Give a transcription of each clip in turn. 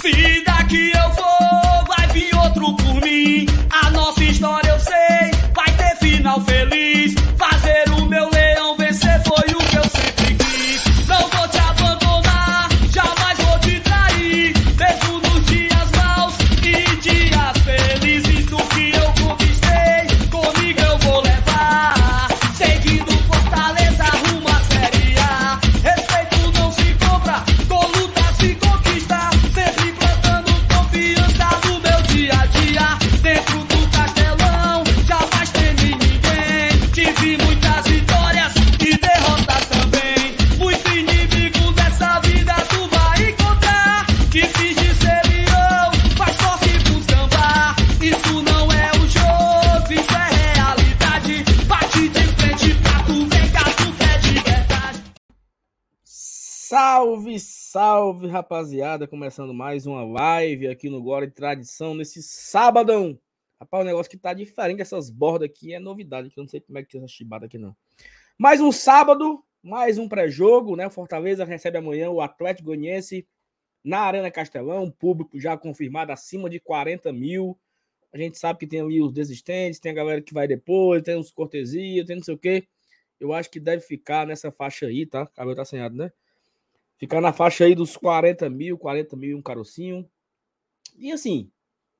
Se salve, rapaziada! Começando mais uma live aqui no Glória e Tradição nesse sábado. Rapaz, o negócio que tá diferente dessas bordas aqui é novidade, que eu não sei como é que tem essa chibada aqui não. Mais um sábado, mais um pré-jogo, né? O Fortaleza recebe amanhã o Atlético Goianiense na Arena Castelão, público já confirmado acima de 40 mil. A gente sabe que tem ali os desistentes, tem a galera que vai depois, tem uns cortesia, tem não sei o quê. Eu acho que deve ficar nessa faixa aí, tá? Cabelo tá assanhado, né? Ficar na faixa aí dos 40 mil, 40 mil um carocinho. E assim,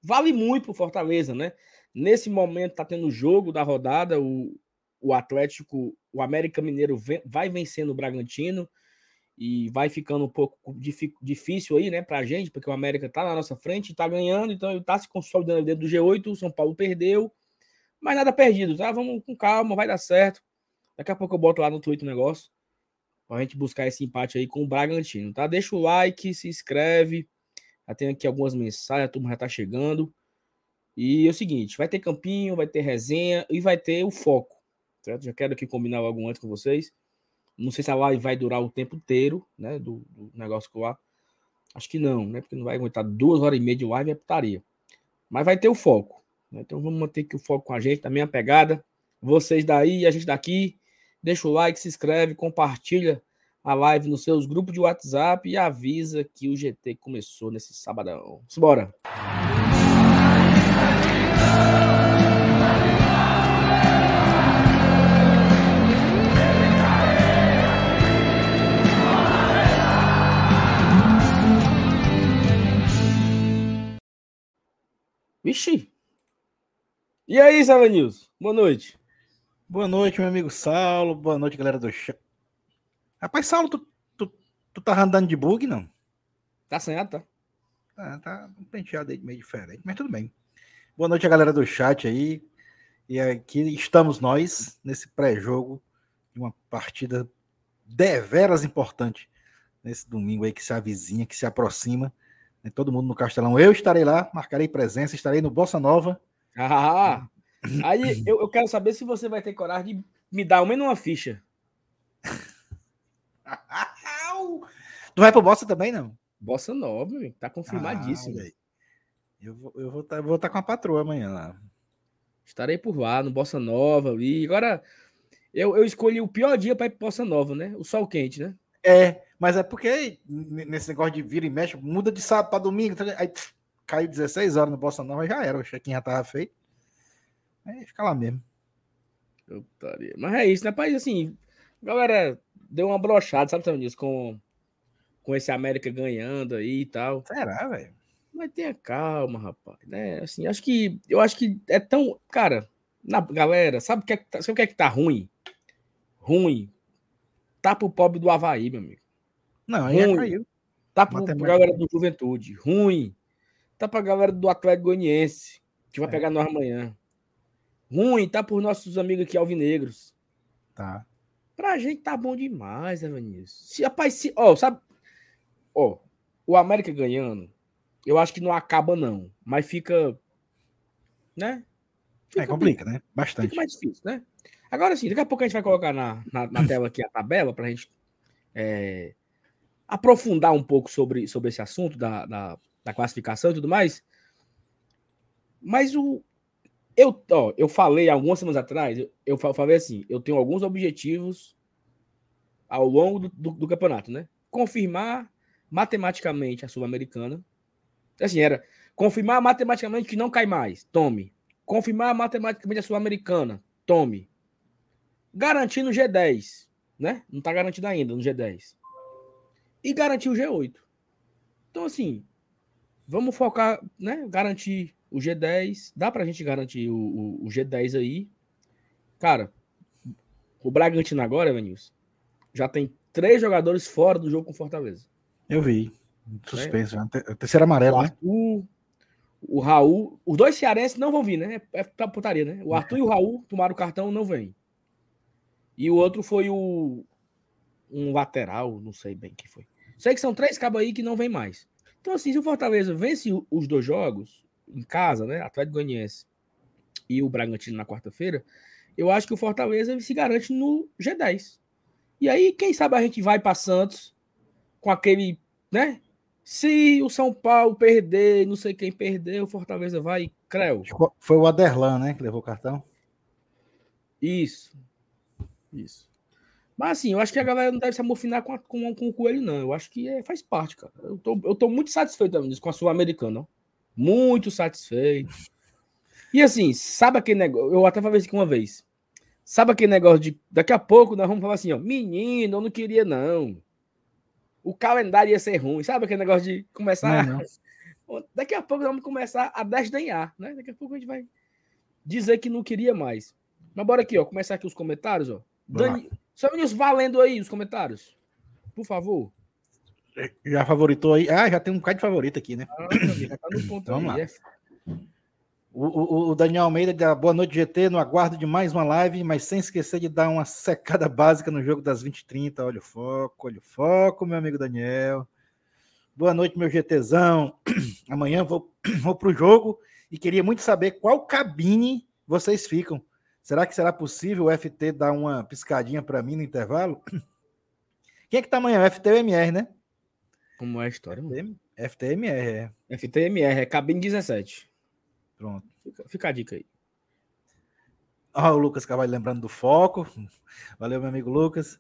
vale muito pro Fortaleza, né? Nesse momento tá tendo o jogo da rodada, o, o Atlético, o América Mineiro vem- vai vencendo o Bragantino e vai ficando um pouco difícil aí, né, pra gente, porque o América tá na nossa frente, tá ganhando, então ele tá se consolidando dentro do G8, o São Paulo perdeu, mas nada perdido, tá? Vamos com calma, vai dar certo. Daqui a pouco eu boto lá no Twitter o negócio pra gente buscar esse empate aí com o Bragantino, tá? Deixa o like, se inscreve. Já tem aqui algumas mensagens, a turma já tá chegando. E é o seguinte, vai ter campinho, vai ter resenha e vai ter o foco, certo? Já quero aqui combinar algo antes com vocês. Não sei se a live vai durar o tempo inteiro, né, do, do negócio que lá. Acho que não, né? Porque não vai aguentar duas horas e meia de live, é putaria. Mas vai ter o foco. né? Então vamos manter aqui o foco com a gente, também a pegada. Vocês daí, a gente daqui. Deixa o like, se inscreve, compartilha a live nos seus grupos de WhatsApp e avisa que o GT começou nesse sabadão. Simbora! Vixe! E aí, Sava News? Boa noite. Boa noite, meu amigo Saulo. Boa noite, galera do chat. Rapaz, Saulo, tu, tu, tu tá andando de bug, não? Tá assanhado, tá? Ah, tá um penteado aí meio diferente, mas tudo bem. Boa noite a galera do chat aí. E aqui estamos nós nesse pré-jogo de uma partida deveras importante nesse domingo aí que se avizinha, que se aproxima. Né, Todo mundo no Castelão. Eu estarei lá, marcarei presença, estarei no Bossa Nova. Ah, aí eu, eu quero saber se você vai ter coragem de me dar ao menos uma ficha. Tu vai pro Bossa também, não? Bossa Nova, tá Ah, confirmadíssimo. aí. eu vou estar eu vou tá, vou tá com a patroa amanhã lá. Estarei por lá, no Bossa Nova ali. Agora, eu, eu escolhi o pior dia para ir pro Bossa Nova, né? O sol quente, né? É, mas é porque nesse negócio de vira e mexe, muda de sábado para domingo, ligado? aí caiu 16 horas no Bossa Nova, já era, o check-in já tava feito. Aí fica lá mesmo. Putaria. Mas é isso, né? Rapaz, assim, galera deu uma brochada, sabe, Sandro, com, com esse América ganhando aí e tal. Será, velho? Mas tenha calma, rapaz, né? Assim, acho que eu acho que é tão, cara, na galera, sabe o que é que tá, sabe o que é que tá ruim? Ruim. Tá pro pobre do Havaí, meu amigo. Não, aí já Ruim. caiu. Tá pro, pra galera do Juventude. Ruim. Tá pra galera do Atlético Goianiense, que vai É. pegar nós amanhã. Ruim, tá por nossos amigos aqui alvinegros. Tá. Pra gente tá bom demais, né, Vinícius? Se, rapaz, se, ó, sabe, ó, o América ganhando, eu acho que não acaba não, mas fica, né? É, complica, né? Bastante. Fica mais difícil, né? Agora sim, daqui a pouco a gente vai colocar na, na, na tela aqui a tabela pra gente é, aprofundar um pouco sobre, sobre esse assunto da, da, da classificação e tudo mais. Mas o. Eu, ó, eu falei algumas semanas atrás, eu, eu fa- falei assim: eu tenho alguns objetivos ao longo do, do, do campeonato, né? Confirmar matematicamente a Sul-Americana, Assim, era confirmar matematicamente que não cai mais. Tome. Confirmar matematicamente a Sul-Americana. Tome. Garantir no G10, né? Não tá garantido ainda no G10. E garantir o G8. Então, assim, vamos focar, né? Garantir o G10. Dá pra gente garantir o, o, o G10 aí. Cara, o Bragantino agora, Vinícius, já tem três jogadores fora do jogo com Fortaleza. Eu vi. Suspenso. Né? Terceira amarela, né? O, o Raul. Os dois cearenses não vão vir, né? É pra putaria, né? O Arthur é. e o Raul tomaram o cartão, não vem. E o outro foi o. Um lateral, não sei bem quem foi. Sei que são três cabos aí que não vem mais. Então, assim, se o Fortaleza vence os dois jogos, em casa, né? Atlético Goianiense e o Bragantino na quarta-feira, eu acho que o Fortaleza se garante no G10. E aí, quem sabe a gente vai para Santos com aquele, né? Se o São Paulo perder, não sei quem perder, o Fortaleza vai, creu. Foi o Aderlan, né, que levou o cartão? Isso. Isso. Mas assim, eu acho que a galera não deve se amofinar com, a, com, com o coelho, não. Eu acho que é, faz parte, cara. Eu tô, eu tô muito satisfeito com a Sul-Americana. Muito satisfeito. E assim, sabe aquele negócio? Eu até falei isso aqui uma vez. Sabe aquele negócio de daqui a pouco nós vamos falar assim, ó, menino, eu não queria não. O calendário ia ser ruim. Sabe aquele negócio de começar. Não, não. Daqui a pouco nós vamos começar a desdenhar, né? Daqui a pouco a gente vai dizer que não queria mais. Mas bora aqui, ó, começar aqui os comentários, ó. Dani... Só valendo aí os comentários. Por favor. Já favoritou aí? Ah, já tem um bocado de favorito aqui, né? Ah, já tá no ponto Vamos aí. lá. É... O, o, o, Daniel Almeida da Boa Noite GT, no aguardo de mais uma live, mas sem esquecer de dar uma secada básica no jogo das 20h30. Olha o foco, olha o foco, meu amigo Daniel. Boa noite, meu GTzão. Amanhã vou, vou pro jogo e queria muito saber qual cabine vocês ficam. Será que será possível o FT dar uma piscadinha para mim no intervalo? Quem é que tá amanhã? O FT ou MR, né? Como é a história? Mano? FTMR, é. FTMR, é cabine 17. Pronto. Fica, fica a dica aí. Ó, o Lucas Carvalho lembrando do foco. Valeu, meu amigo Lucas.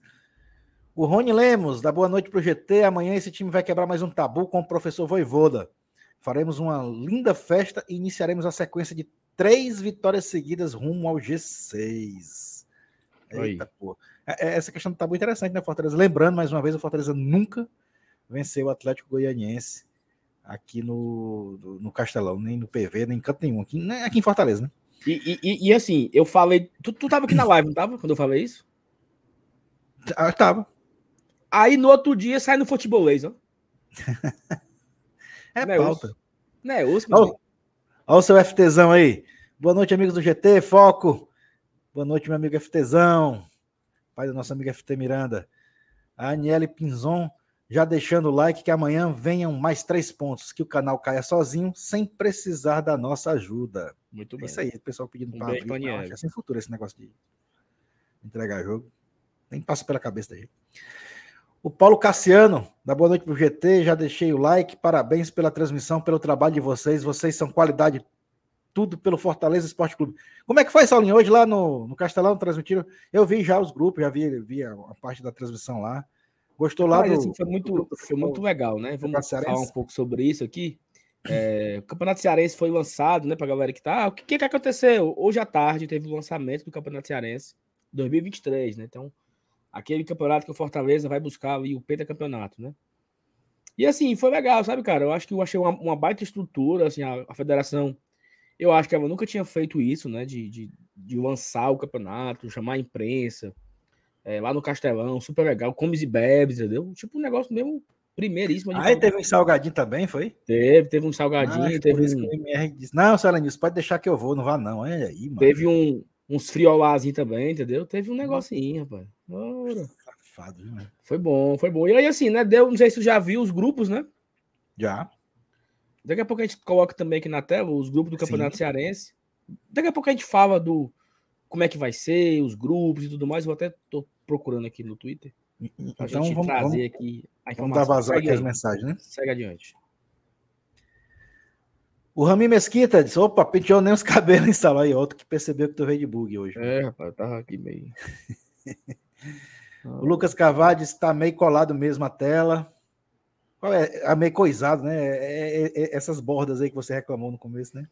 O Rony Lemos, da boa noite pro GT. Amanhã esse time vai quebrar mais um tabu com o professor Voivoda. Faremos uma linda festa e iniciaremos a sequência de três vitórias seguidas rumo ao G6. Eita. É, é, essa questão do tabu é interessante, né, Fortaleza? Lembrando, mais uma vez, o Fortaleza nunca venceu o Atlético Goianiense aqui no, no Castelão, nem no PV, nem em canto nenhum, aqui, aqui em Fortaleza, né? E, e, e, assim, eu falei. Tu, tu tava aqui na live, não tava? Quando eu falei isso? Ah, tava. Aí no outro dia sai no futebolês, ó. é não pauta. Não é osso, Olha o seu FTzão aí. Boa noite, amigos do GT, foco. Boa noite, meu amigo FTzão. Pai do nosso amigo FT Miranda. A Aniele Pinzon já deixando o like que amanhã venham mais três pontos, que o canal caia sozinho, sem precisar da nossa ajuda. Muito bem. É isso aí, o pessoal pedindo um para abrir. É sem futuro esse negócio de entregar jogo. Nem passa pela cabeça da gente. O Paulo Cassiano, da Boa Noite pro GT, já deixei o like. Parabéns pela transmissão, pelo trabalho de vocês. Vocês são qualidade, tudo pelo Fortaleza Esporte Clube. Como é que foi, Saulinho? Hoje lá no, no Castelão transmitiram. Eu vi já os grupos, já vi, vi a, a parte da transmissão lá. Gostou lá Mas, do, assim, foi muito, foi muito legal, né? Vamos falar um pouco sobre isso aqui. É, o Campeonato Cearense foi lançado, né, para a galera que tá. Ah, o que, que aconteceu? Hoje à tarde teve o lançamento do Campeonato Cearense 2023, né? Então, aquele campeonato que o Fortaleza vai buscar ali o pentacampeonato, né? E assim, foi legal, sabe, cara? Eu acho que eu achei uma, uma baita estrutura, assim, a, a, federação. Eu acho que ela nunca tinha feito isso, né? De, de, de lançar o campeonato, chamar a imprensa é, lá no Castelão, super legal, comes e bebes, entendeu? Tipo um negócio mesmo primeiríssimo. Aí teve um salgadinho também, foi? Teve, teve um salgadinho, ah, teve um... MR disse, não, Selenilson, pode deixar que eu vou, não vá não, olha aí, mano. Teve um, uns friolazinhos também, entendeu? Teve um negocinho, rapaz. Ora. Safado, né? Foi bom, foi bom. E aí, assim, né, deu, não sei se você já viu os grupos, né? Já. Daqui a pouco a gente coloca também aqui na tela os grupos do Campeonato Sim. Cearense. Daqui a pouco a gente fala do como é que vai ser, os grupos e tudo mais. Eu até tô procurando aqui no Twitter. Então vamos, trazer vamos, aqui a informação. Vamos dar vazão aqui as mensagens, né? Segue adiante. O Rami Mesquita disse: opa, penteou nem os cabelos instalou aí. Outro que percebeu que tu veio de bug hoje. É, rapaz, eu tava aqui meio. o Lucas Cavades está meio colado mesmo a tela. Qual é? A meio coisado, né? É, é, é, essas bordas aí que você reclamou no começo, né?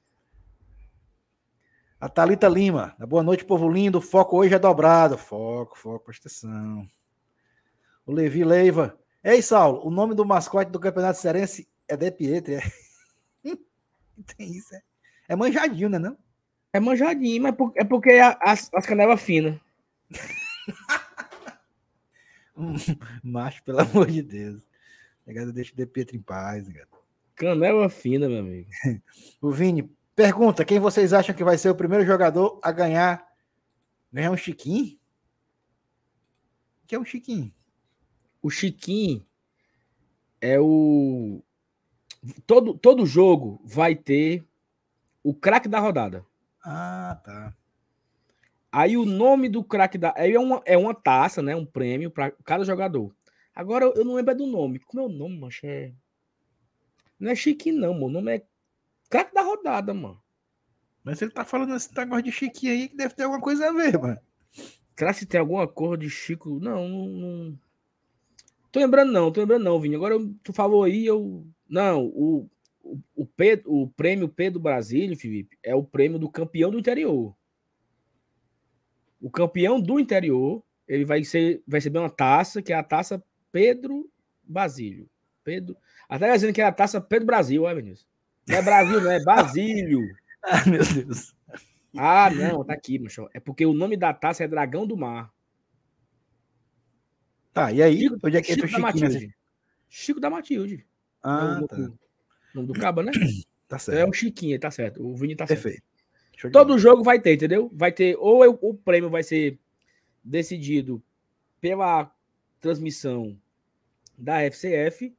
A Thalita Lima. Boa noite, povo lindo. Foco hoje é dobrado. Foco, foco, presta atenção. O Levi Leiva. Ei, Saulo, o nome do mascote do Campeonato Cearense é De Pietri. É... Tem isso, é. É manjadinho, né? Não? É manjadinho, mas é porque é as, as canelas finas. Macho, pelo amor de Deus. Negado, deixa o De Pietro em paz, negado. Canela fina, meu amigo. o Vini pergunta: quem vocês acham que vai ser o primeiro jogador a ganhar? Ganhar um Chiquinho? O que é um Chiquinho? O Chiquinho é o. Todo, todo jogo vai ter o craque da rodada. Ah, tá. Aí o nome do craque da. É uma, é uma taça, né? Um prêmio para cada jogador. Agora eu não lembro do nome. Como é o nome, mancha? É... Não é Chiquinho, não, mano. O nome é craque da rodada, mano. Mas ele tá falando esse negócio de Chiquinho aí que deve ter alguma coisa a ver, mano. Será que tem alguma cor de Chico? Não, não, não. Tô lembrando, não, tô lembrando, não, Vini. Agora tu falou aí, eu. Não, o, o, o, P, o prêmio P do Brasil, Felipe, é o prêmio do campeão do interior. O campeão do interior, ele vai, ser, vai receber uma taça, que é a taça Pedro Basílio. Pedro. Até dizendo que é a taça Pedro Brasil, ó, Vinícius. Não é Brasil, não é Basílio. ah, meu Deus. Ah, não, tá aqui, macho. É porque o nome da taça é Dragão do Mar. Tá, e aí? Chico, onde é que Chico entra da o Chiquinho? Matilde. Chico da Matilde. Ah, É o tá. nome do Caba, né? Tá É certo. o Chiquinho, tá certo. O Vini tá certo. Perfeito. Todo bola. jogo vai ter, entendeu? Vai ter, ou é o, o prêmio vai ser decidido pela transmissão da FCF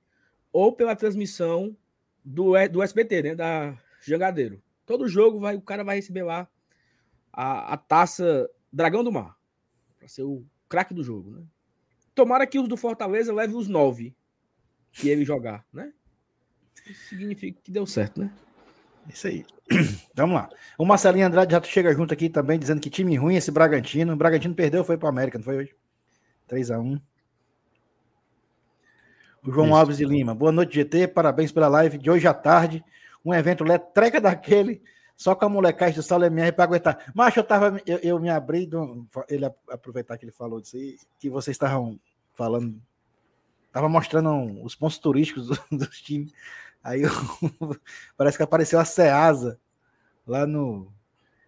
ou pela transmissão do, do SBT, né? Da Jangadeiro. Todo jogo vai, o cara vai receber lá a, a taça Dragão do Mar. Pra ser o craque do jogo, né? Tomara que os do Fortaleza leve os nove que ele jogar, né? Isso significa que deu certo, né? Isso aí. Vamos lá. O Marcelinho Andrade já chega junto aqui também, dizendo que time ruim esse Bragantino. O Bragantino perdeu, foi para América, não foi hoje? 3x1. O João Isso. Alves de Lima. Boa noite, GT. Parabéns pela live de hoje à tarde. Um evento letreca daquele, só com a molecagem do Saulo MR para aguentar. Mas eu tava. Eu, eu me abri. Do, ele aproveitar que ele falou disso aí, que vocês estavam falando. Tava mostrando os pontos turísticos do- dos times. Aí eu, parece que apareceu a Ceasa lá no.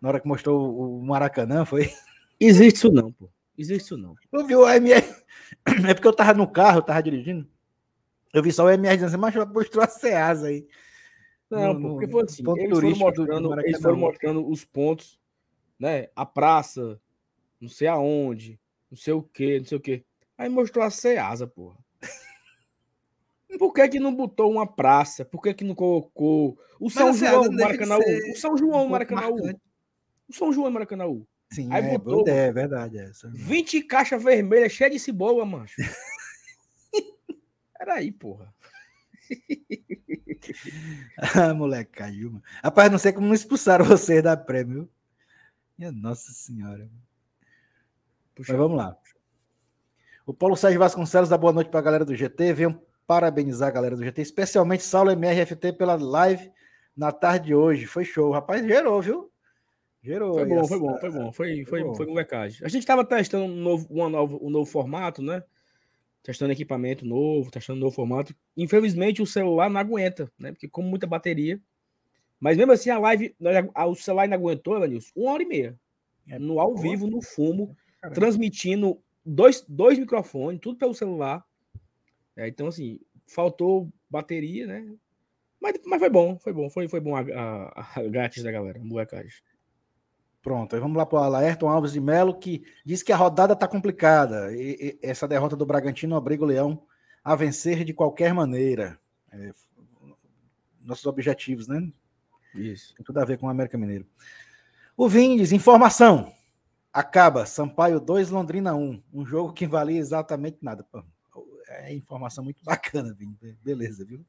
Na hora que mostrou o- o Maracanã, foi? Existe isso não, pô. Existe isso não. Eu vi o MR. É porque eu tava no carro, eu tava dirigindo. Eu vi só o MR dizendo assim, mas mostrou a Ceasa aí. Não, No- porque foi assim. Eles foram, mostrando, eles foram mostrando os pontos, né? A praça, não sei aonde, não sei o que, não sei o que. Aí mostrou a Ceasa, porra. Por que que não botou uma praça? Por que que não colocou o São João Maracanã? O São João um Maracanã. O São João Maracanã. Sim, Aí é, botou, é, é verdade. É, isso. 20 caixas vermelhas cheias de cebola, mancho. Peraí, porra. Ah, moleque, caiu. mano. Rapaz, não sei como não expulsaram vocês da prêmio. Minha Nossa Senhora. Puxa, Mas vamos lá. O Paulo Sérgio Vasconcelos dá boa noite para a galera do GT. Venham parabenizar a galera do GT, especialmente Saulo MRFT pela live na tarde de hoje. Foi show. Rapaz, gerou, viu? Gerou. Foi bom, essa- foi bom, foi bom. Foi, foi, bom. foi molecagem. A gente estava testando um novo, uma novo, um novo formato, né? Testando equipamento novo, testando novo formato. Infelizmente, o celular não aguenta, né? Porque como muita bateria. Mas mesmo assim, a live, a- o celular ainda aguentou, Evanilson, uma hora e meia. É, No ao boa. vivo, no fumo, Caramba. transmitindo dois, dois microfones, tudo pelo celular. É, então, assim, faltou bateria, né? Mas, mas foi bom, foi bom. Foi, foi bom a, a, a grátis da galera, molecagem. Pronto, aí vamos lá para o Laerton Alves de Melo, que diz que a rodada está complicada. E, e essa derrota do Bragantino obriga o Leão a vencer de qualquer maneira. É, nossos objetivos, né? Isso. Tem tudo a ver com o América Mineiro. O Vini diz: informação. Acaba. Sampaio 2, Londrina 1. Um jogo que valia exatamente nada. É informação muito bacana, Vini. Beleza, viu?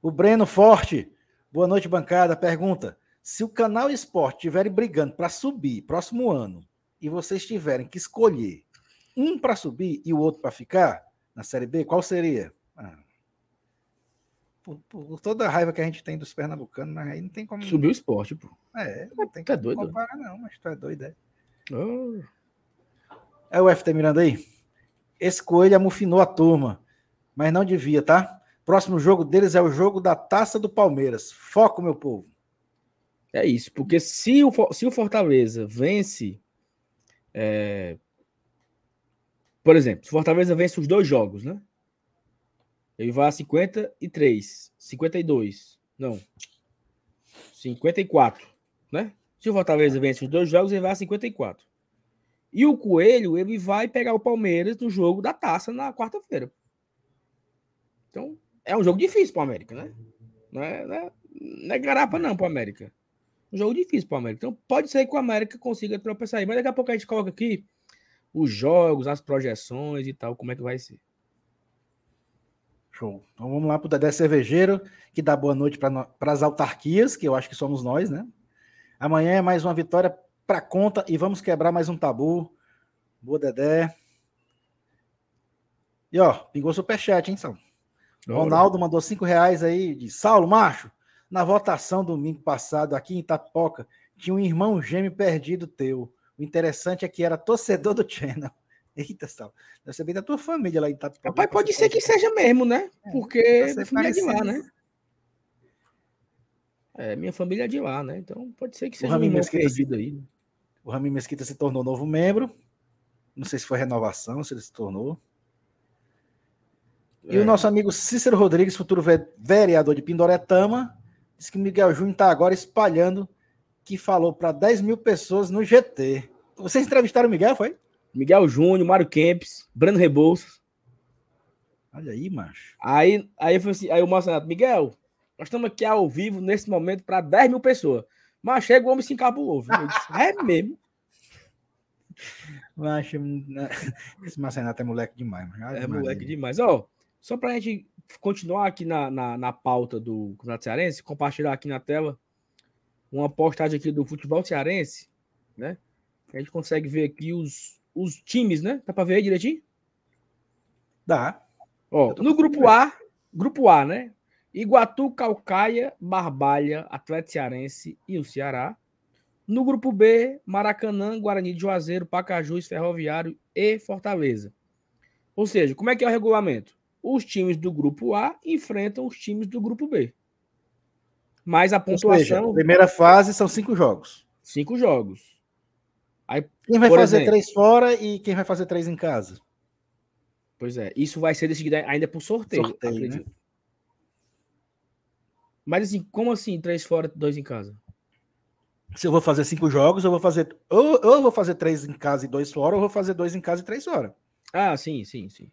O Breno Forte. Boa noite, bancada. Pergunta: se o canal Esporte estiverem brigando para subir próximo ano e vocês tiverem que escolher um para subir e o outro para ficar, na Série B, qual seria? Ah, por, por, toda a raiva que a gente tem dos pernambucanos, mas aí não tem como. Subiu o esporte, pô. É, não tem tá como doido? comparar, não, mas tu é doido, é. Oh, É o FT Miranda aí? Esse coelho amufinou a turma, mas não devia, tá? Próximo jogo deles é o jogo da taça do Palmeiras. Foco, meu povo. É isso, porque se o, se o Fortaleza vence. é, Por exemplo, se o Fortaleza vence os dois jogos, né? Ele vai a 53, 52, não. 54, né? Se o Fortaleza vence os dois jogos, ele vai a 54. E o Coelho, ele vai pegar o Palmeiras no jogo da taça na quarta-feira. Então, é um jogo difícil para o América, né? Não é, não é, não é garapa, não, para o América. Um jogo difícil para o América. Então, pode ser que o América consiga tropeçar aí. Mas daqui a pouco a gente coloca aqui os jogos, as projeções e tal, como é que vai ser. Show. Então vamos lá pro Dedé Cervejeiro, que dá boa noite para as autarquias, que eu acho que somos nós, né? Amanhã é mais uma vitória para conta e vamos quebrar mais um tabu. Boa, Dedé. E ó, pingou superchat, hein, Saulo? Ronaldo mandou cinco reais aí de Saulo, macho. Na votação domingo passado aqui em Itapoca, tinha um irmão gêmeo perdido teu. O interessante é que era torcedor do Channel. Eita, Saulo. Deve ser bem da tua família lá em Itapoca. Rapaz, pode ser que seja mesmo, né? Porque Deve ser minha família é de lá, né? É, minha família é de lá, né? Então pode ser que seja um irmão Mesquita perdido aí. O Rami Mesquita se tornou novo membro. Não sei se foi renovação, se ele se tornou. E É. o nosso amigo Cícero Rodrigues, futuro ve- vereador de Pindoretama, disse que o Miguel Júnior está agora espalhando que falou para 10 mil pessoas no GT. Vocês entrevistaram o Miguel, foi? Miguel Júnior, Mário Kempis, Breno Rebouças. Olha aí, macho. Aí, aí, foi assim, aí o Marcelo Miguel, nós estamos aqui ao vivo nesse momento para 10 mil pessoas. Mas chega o homem se encabulou. viu? Disse, é mesmo? Macho, esse Marcenato é moleque demais. É moleque demais. Ó, só pra gente continuar aqui na, na, na pauta do Campeonato Cearense, compartilhar aqui na tela uma postagem aqui do futebol cearense, né? A gente consegue ver aqui os, os times, né? Dá pra ver aí direitinho? Dá. Ó, no grupo A, grupo A, né? Iguatu, Calcaia, Barbalha, Atlético Cearense e o Ceará. No grupo B, Maracanã, Guarani de Juazeiro, Pacajus, Ferroviário e Fortaleza. Ou seja, como é que é o regulamento? Os times do grupo A enfrentam os times do grupo B. Mais a Ou seja, pontuação, primeira fase são cinco jogos. cinco jogos. Quem vai fazer exemplo. três fora e quem vai fazer três em casa? Pois é, isso vai ser decidido ainda por sorteio. Sorteio, né? Mas assim, como assim, três fora, dois em casa? Se eu vou fazer cinco jogos, eu vou fazer. Ou, ou eu vou fazer três em casa e dois fora, ou eu vou fazer dois em casa e três fora. Ah, sim, sim, sim.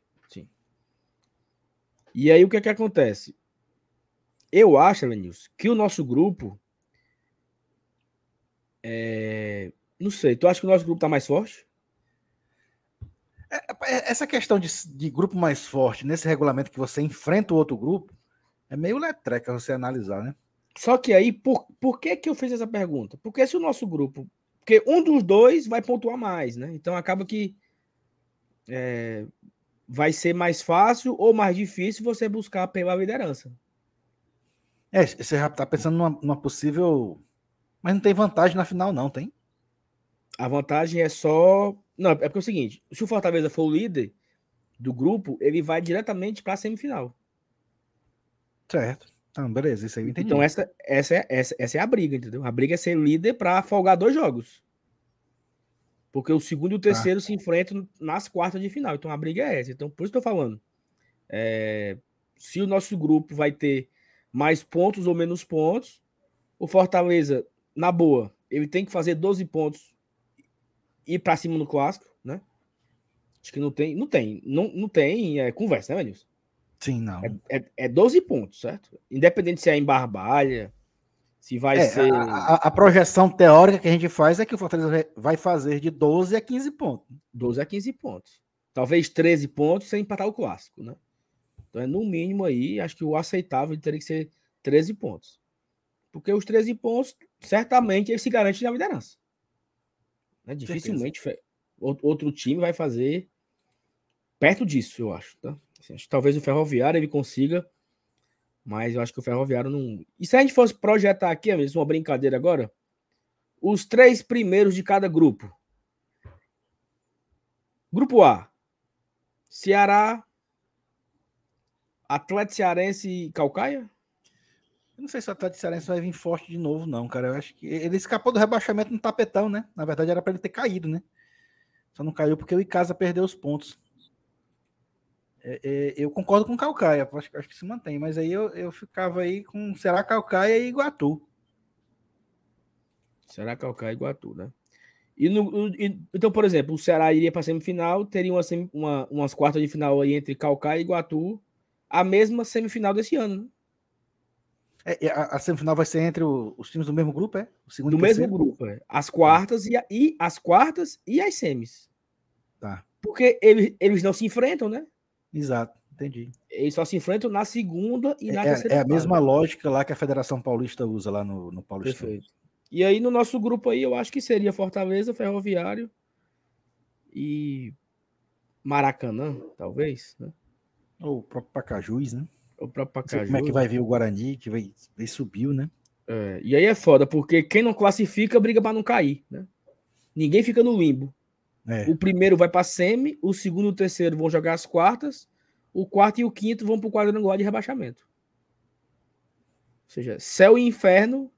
E aí o que é que acontece? Eu acho, Lenilson, que o nosso grupo é... não sei, tu acha que o nosso grupo tá mais forte? É, Essa questão de, de grupo mais forte nesse regulamento que você enfrenta o outro grupo é meio letreca você analisar, né? Só que aí, por, por que que eu fiz essa pergunta? Porque se o nosso grupo, porque um dos dois vai pontuar mais, né? Então acaba que é, vai ser mais fácil ou mais difícil você buscar pela liderança. É, você já tá pensando numa, numa possível. Mas não tem vantagem na final, não, tem? A vantagem é só. Não, é porque é o seguinte: se o Fortaleza for o líder do grupo, ele vai diretamente para a semifinal. Certo. Então, beleza, isso aí eu entendi. Então, essa, essa, é, essa, essa é a briga, entendeu? A briga é ser líder para folgar dois jogos. Porque o segundo e o terceiro se enfrentam nas quartas de final. Então, a briga é essa. Então, por isso que eu tô falando. É, se o nosso grupo vai ter mais pontos ou menos pontos, o Fortaleza, na boa, ele tem que fazer 12 pontos e ir para cima no clássico, né? Acho que não tem, não tem, não, não tem é, conversa, né, Manilson? Sim, não. É, é 12 pontos, certo? Independente se é em Barbalha, se vai É, ser. a, a- projeção teórica que a gente faz é que o Fortaleza vai- fazer de 12 a 15 pontos. 12 a 15 pontos. Talvez 13 pontos sem empatar o clássico, né? Então é no mínimo aí, acho que o aceitável teria que ser 13 pontos. Porque os 13 pontos, certamente, ele se garante na liderança. Né? Dificilmente outro time vai fazer perto disso, eu acho. Tá? Talvez o Ferroviário ele consiga, mas eu acho que o Ferroviário não. E se a gente fosse projetar aqui, mesmo uma brincadeira agora, os três primeiros de cada grupo. Grupo A: Ceará, Atlético Cearense e Calcaia? Eu não sei se o Atlético Cearense vai vir forte de novo, não, cara. Eu acho que ele escapou do rebaixamento no tapetão, né? Na verdade, era para ele ter caído, né? Só não caiu porque o Icasa perdeu os pontos. É, é, eu concordo com o Calcaia, acho, acho, que se mantém, mas aí eu, eu ficava aí com será Calcaia e Iguatu. Será Calcaia e Iguatu, né? E no, e, então, por exemplo, o Ceará iria para a semifinal, teria uma, uma, umas quartas de final aí entre Calcaia e Iguatu, a mesma semifinal desse ano, né? É, a, a, semifinal vai ser entre o, os times do mesmo grupo, é? O segundo do mesmo grupo, é. As quartas e, a, e, as quartas e as semis. Tá. Porque eles, eles não se enfrentam, né? Exato, entendi. Eles só se enfrentam na segunda e na é, terceira. É a mesma lógica lá que a Federação Paulista usa lá no, no Paulista. Perfeito. E aí, no nosso grupo aí, eu acho que seria Fortaleza, Ferroviário e Maracanã, talvez, né? Ou o próprio Pacajus, né? O próprio Pacajus. Como é que vai vir o Guarani, que vai, vai subiu, né? É, e aí é foda, porque quem não classifica briga para não cair, né? Ninguém fica no limbo. É. O primeiro vai para semi, o segundo e o terceiro vão jogar as quartas, o quarto e o quinto vão para o quadrangular de rebaixamento. Ou seja, céu e inferno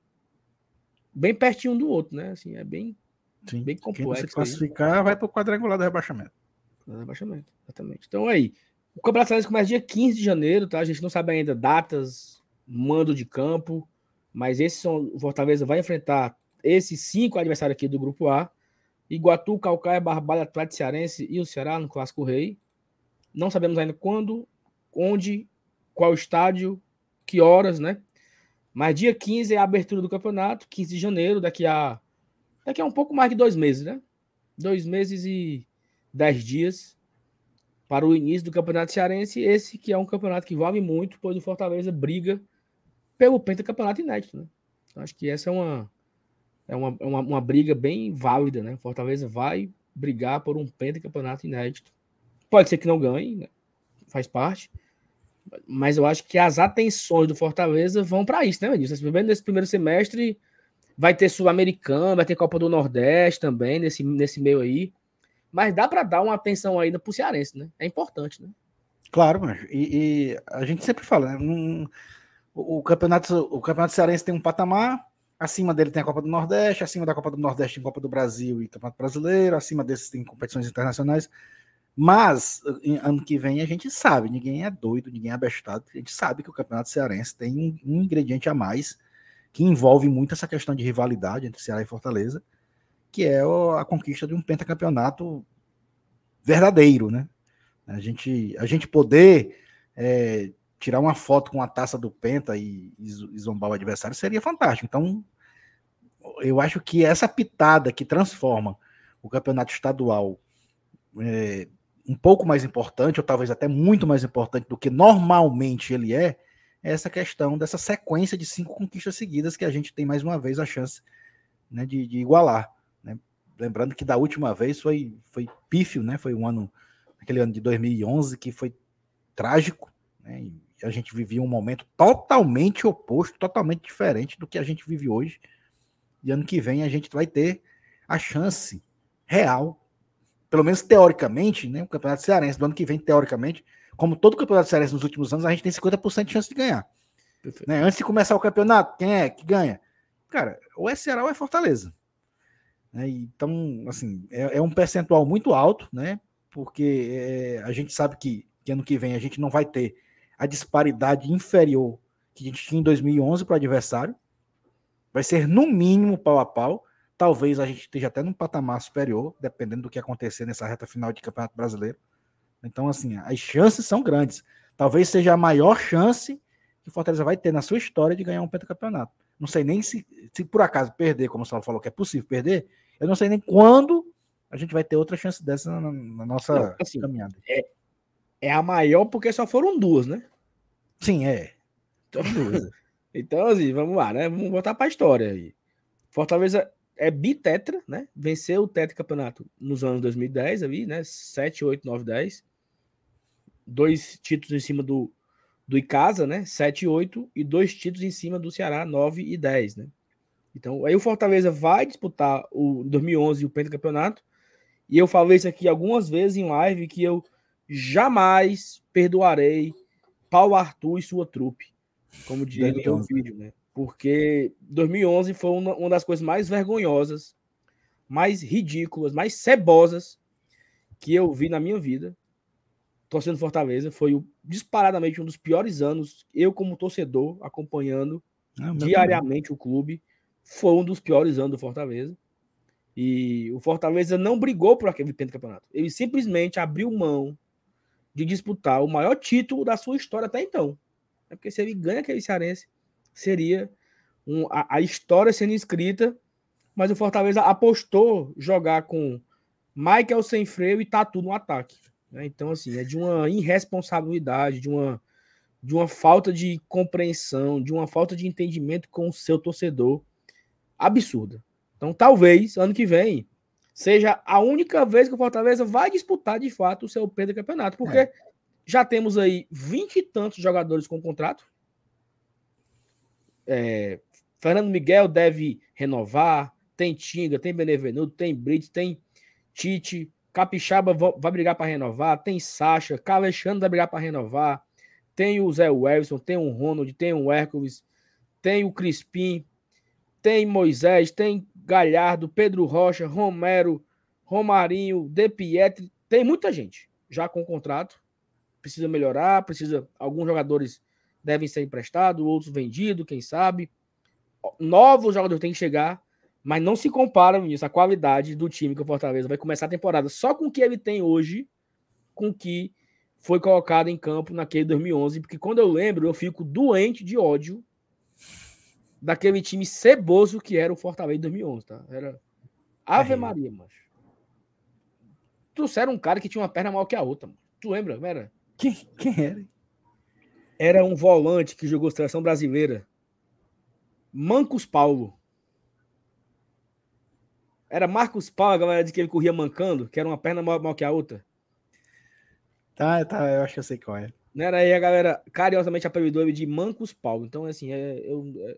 bem pertinho um do outro, né? Assim, é bem, Sim. bem complexo. Quem se classificar aí. vai para o quadrangular do rebaixamento. Do rebaixamento, exatamente. Então aí, o Campeonato Cearense começa dia 15 de janeiro, tá? A gente não sabe ainda datas, mando de campo, mas esses são. O Fortaleza vai enfrentar esses cinco adversários aqui do grupo A: Iguatu, Calcaia, Barbalha, Atlético Cearense e o Ceará no Clássico Rei. Não sabemos ainda quando, onde, qual estádio, que horas, né? Mas dia 15 é a abertura do campeonato, 15 de janeiro, daqui a. Daqui a um pouco mais de dois meses, né? Dois meses e dez dias para o início do Campeonato Cearense, esse que é um campeonato que vale muito, pois o Fortaleza briga pelo pentacampeonato inédito, né? Então, acho que essa é uma, é uma, é uma, uma briga bem válida, né? Fortaleza vai brigar por um pentacampeonato inédito. Pode ser que não ganhe, né? faz parte, mas eu acho que as atenções do Fortaleza vão para isso, né, Edilson? Nesse primeiro semestre vai ter Sul-Americano, vai ter Copa do Nordeste também, nesse, nesse meio aí. Mas dá para dar uma atenção ainda pro Cearense, né? É importante, né? Claro, mas e, e a gente sempre fala, né? O, campeonato, o campeonato cearense tem um patamar, acima dele tem a Copa do Nordeste, acima da Copa do Nordeste tem Copa do Brasil e Campeonato Brasileiro, acima desses tem competições internacionais. Mas ano que vem a gente sabe, ninguém é doido, ninguém é abestado, a gente sabe que o Campeonato Cearense tem um, um ingrediente a mais que envolve muito essa questão de rivalidade entre Ceará e Fortaleza que é a conquista de um pentacampeonato verdadeiro, né? A gente, a gente poder é, tirar uma foto com a taça do Penta e, e zombar o adversário seria fantástico. Então, eu acho que essa pitada que transforma o campeonato estadual é, um pouco mais importante, ou talvez até muito mais importante do que normalmente ele é, é essa questão dessa sequência de cinco conquistas seguidas que a gente tem mais uma vez a chance né, de, de igualar. Lembrando que da última vez foi, foi pífio, né? Foi um ano, aquele ano de 2011, que foi trágico, né? A gente vivia um momento totalmente oposto, totalmente diferente do que a gente vive hoje. E ano que vem a gente vai ter a chance real, pelo menos teoricamente, né? O Campeonato Cearense do ano que vem, teoricamente, como todo Campeonato Cearense nos últimos anos, a gente tem 50% de chance de ganhar. Né? Antes de começar o campeonato, quem é que ganha? Cara, ou é Ceará ou é Fortaleza. Né? Então, assim, é, é, um percentual muito alto, né? Porque é, a gente sabe que, que ano que vem a gente não vai ter a disparidade inferior que a gente tinha em 2011 para o adversário. Vai ser no mínimo pau a pau. Talvez a gente esteja até num patamar superior, dependendo do que acontecer nessa reta final de Campeonato Brasileiro. Então, assim, as chances são grandes. Talvez seja a maior chance que o Fortaleza vai ter na sua história de ganhar um pentacampeonato. Não sei nem se, se por acaso perder, como o Saulo falou que é possível perder, eu não sei nem quando a gente vai ter outra chance dessa na, na nossa não, assim, caminhada. É, é a maior porque só foram duas, né? Sim, é. Então, então assim, vamos lá, né? Vamos voltar para a história aí. Fortaleza é bitetra, né? Venceu o tetracampeonato nos anos 2010 ali, né? 7, 8, 9, 10. dois títulos em cima do, do Icasa, né? 7 e 8, e dois títulos em cima do Ceará, 9 e 10, né? Então, aí o Fortaleza vai disputar o 2011 o pentacampeonato. E eu falei isso aqui algumas vezes em live que eu jamais perdoarei Paulo Arthur e sua trupe, como em meu vídeo, né? Porque 2011 foi uma, uma das coisas mais vergonhosas, mais ridículas, mais cebosas que eu vi na minha vida torcendo Fortaleza. Foi o, disparadamente um dos piores anos. Eu, como torcedor, acompanhando ah, diariamente o clube, foi um dos piores anos do Fortaleza. E o Fortaleza não brigou por aquele pentacampeonato. Ele simplesmente abriu mão de disputar o maior título da sua história até então. É porque se ele ganha aquele cearense, seria um, a, a, história sendo escrita, mas o Fortaleza apostou jogar com Michael sem freio e Tatu no ataque. Né? Então, assim, é de uma irresponsabilidade, de uma, de uma falta de compreensão, de uma falta de entendimento com o seu torcedor absurda. Então, talvez, ano que vem, seja a única vez que o Fortaleza vai disputar de fato o seu Pedro Campeonato, porque é. já temos aí vinte e tantos jogadores com contrato. É, Fernando Miguel deve renovar, tem Tinga, tem Benevenuto, tem Brits, tem Tite, Capixaba vai brigar para renovar, tem Sacha, Calexandre vai brigar para renovar, tem o Zé Wilson, tem o Ronald, tem o Hércules, tem o Crispim, tem Moisés, tem Galhardo, Pedro Rocha, Romero, Romarinho, De Pietri, tem muita gente já com contrato. Precisa melhorar, precisa. Alguns jogadores devem ser emprestados, outros vendidos, quem sabe. Novos jogadores têm que chegar, mas não se compara isso, a qualidade do time que o Fortaleza vai começar a temporada só com o que ele tem hoje, com o que foi colocado em campo naquele 2011, porque quando eu lembro, eu fico doente de ódio daquele time ceboso que era o Fortaleza em 2011, tá? Era Ave é. Maria, macho. Trouxeram um cara que tinha uma perna maior que a outra, mano. Tu lembra, era? Quem, quem era? Era um volante que jogou seleção brasileira. Mancos Paulo. Era Marcos Paulo, a galera disse que ele corria mancando, que era uma perna maior, maior que a outra. Tá, tá, eu acho que eu sei qual é. Não era aí a galera carinhosamente apelidou ele de Mancos Paulo. Então, assim, é, eu, é,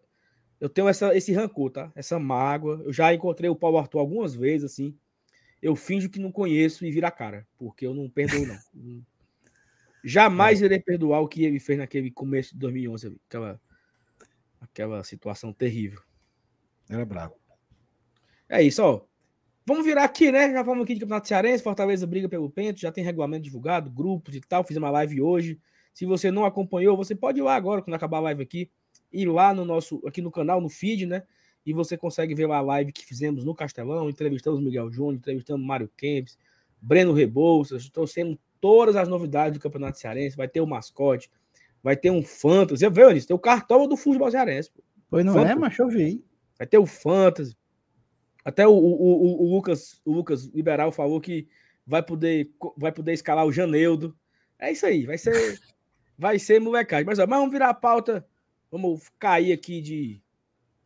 eu tenho essa, esse rancor, tá? Essa mágoa. Eu já encontrei o Paulo Arthur algumas vezes, assim. Eu finjo que não conheço e vira a cara, porque eu não perdoo, não. Jamais é. irei perdoar o que ele fez naquele começo de 2011, aquela, aquela situação terrível. Era bravo. É isso, ó. Vamos virar aqui, né? Já falamos aqui de Campeonato Cearense, Fortaleza briga pelo Pento, já tem regulamento divulgado, grupos e tal. Fiz uma live hoje. Se você não acompanhou, você pode ir lá agora, quando acabar a live aqui, ir lá no nosso, aqui no canal, no feed, né? E você consegue ver a live que fizemos no Castelão, entrevistamos Miguel Júnior, entrevistando Mário Kempis, Breno Rebouças, trouxemos todas as novidades do Campeonato Cearense, vai ter o mascote, vai ter um Fantasy, você viu isso? Tem o cartola do futebol cearense. Pô. Pois não Fantasy. é, mas eu vi. Vai ter o Fantasy. Até o, o, o, o, Lucas, o Lucas Liberal falou que vai poder, vai poder escalar o Janeudo. É isso aí, vai ser vai ser molecagem. Mas, ó, mas vamos virar a pauta Vamos cair aqui de.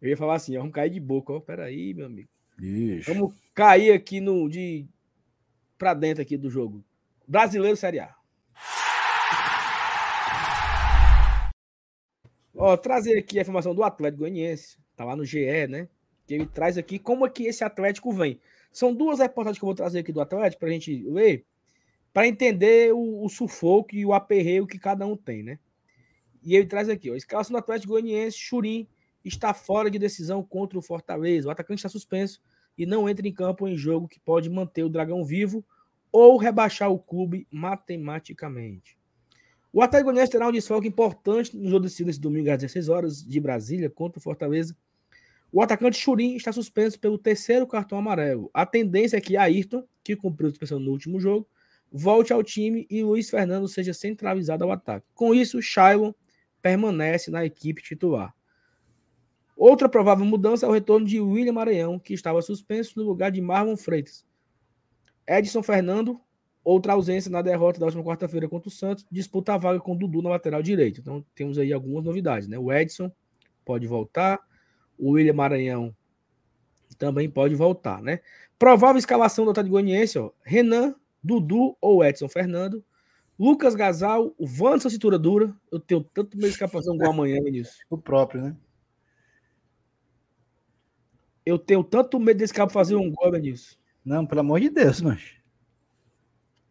Eu ia falar assim, ó, vamos cair de boca, ó. Peraí, meu amigo. Ixi. Vamos cair aqui no. de para dentro aqui do jogo. Brasileiro Série A. Ó, trazer aqui a informação do Atlético Goianiense. Tá lá no GE, né? Que ele traz aqui como é que esse Atlético vem. São duas reportagens que eu vou trazer aqui do Atlético pra gente ler, para entender o, o sufoco e o aperreio que cada um tem, né? E ele traz aqui, ó, escalação do Atlético Goianiense, Churim está fora de decisão contra o Fortaleza. O atacante está suspenso e não entra em campo em jogo que pode manter o Dragão vivo ou rebaixar o clube matematicamente. O Atlético Goianiense terá um desfalque importante no jogo decidido esse domingo às 16 horas de Brasília contra o Fortaleza. O atacante Churim está suspenso pelo terceiro cartão amarelo. A tendência é que Ayrton, que cumpriu a suspensão no último jogo, volte ao time e Luiz Fernando seja centralizado ao ataque. Com isso, Shailon permanece na equipe titular. Outra provável mudança é o retorno de William Maranhão, que estava suspenso no lugar de Marlon Freitas. Edson Fernando, outra ausência na derrota da última quarta-feira contra o Santos, disputa a vaga com o Dudu na lateral direita. Então temos aí algumas novidades, né? O Edson pode voltar, o William Maranhão também pode voltar, né? Provável escalação do Atlético Goianiense, Renan, Dudu ou Edson Fernando, Lucas Gasal, o Wanderson Cintura Dura. Eu tenho tanto medo de fazer um gol amanhã, Vinícius. O próprio, né? Eu tenho tanto medo desse cara fazer um gol, Vinícius. Não, pelo amor de Deus, mas.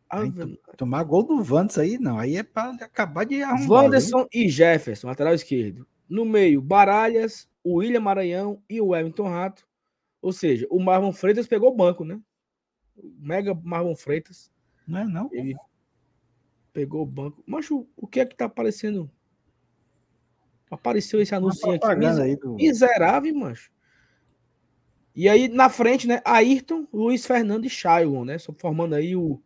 Ah, tomar gol do Vandes aí, não. Aí é para acabar de arrumar. Wanderson e Jefferson, lateral esquerdo. No meio, Baralhas, o William Maranhão e o Everton Rato. Ou seja, o Marlon Freitas pegou o banco, né? O mega Marlon Freitas. Não é não? Ele pegou o banco. Mas o, o que é que tá aparecendo? Apareceu esse anúncio aqui. Aí do... Miserável, mancho. E aí, na frente, né? Ayrton, Luiz Fernando e Shailon, né? Formando aí o,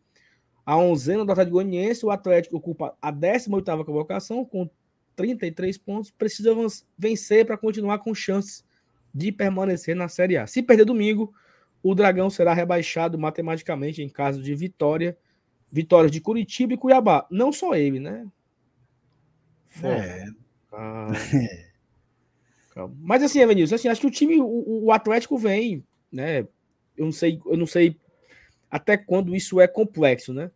a onzena do Atlético Goianiense. O Atlético ocupa a 18ª colocação com 33 pontos. Precisa vencer para continuar com chances de permanecer na Série A. Se perder domingo, o Dragão será rebaixado matematicamente em caso de vitória. Vitórias de Curitiba e Cuiabá. Não só ele, né? É. Ah. Mas assim, Evanilson, assim, acho que o time, o, o, Atlético vem, né? Eu não sei, eu não sei até quando isso é complexo, né?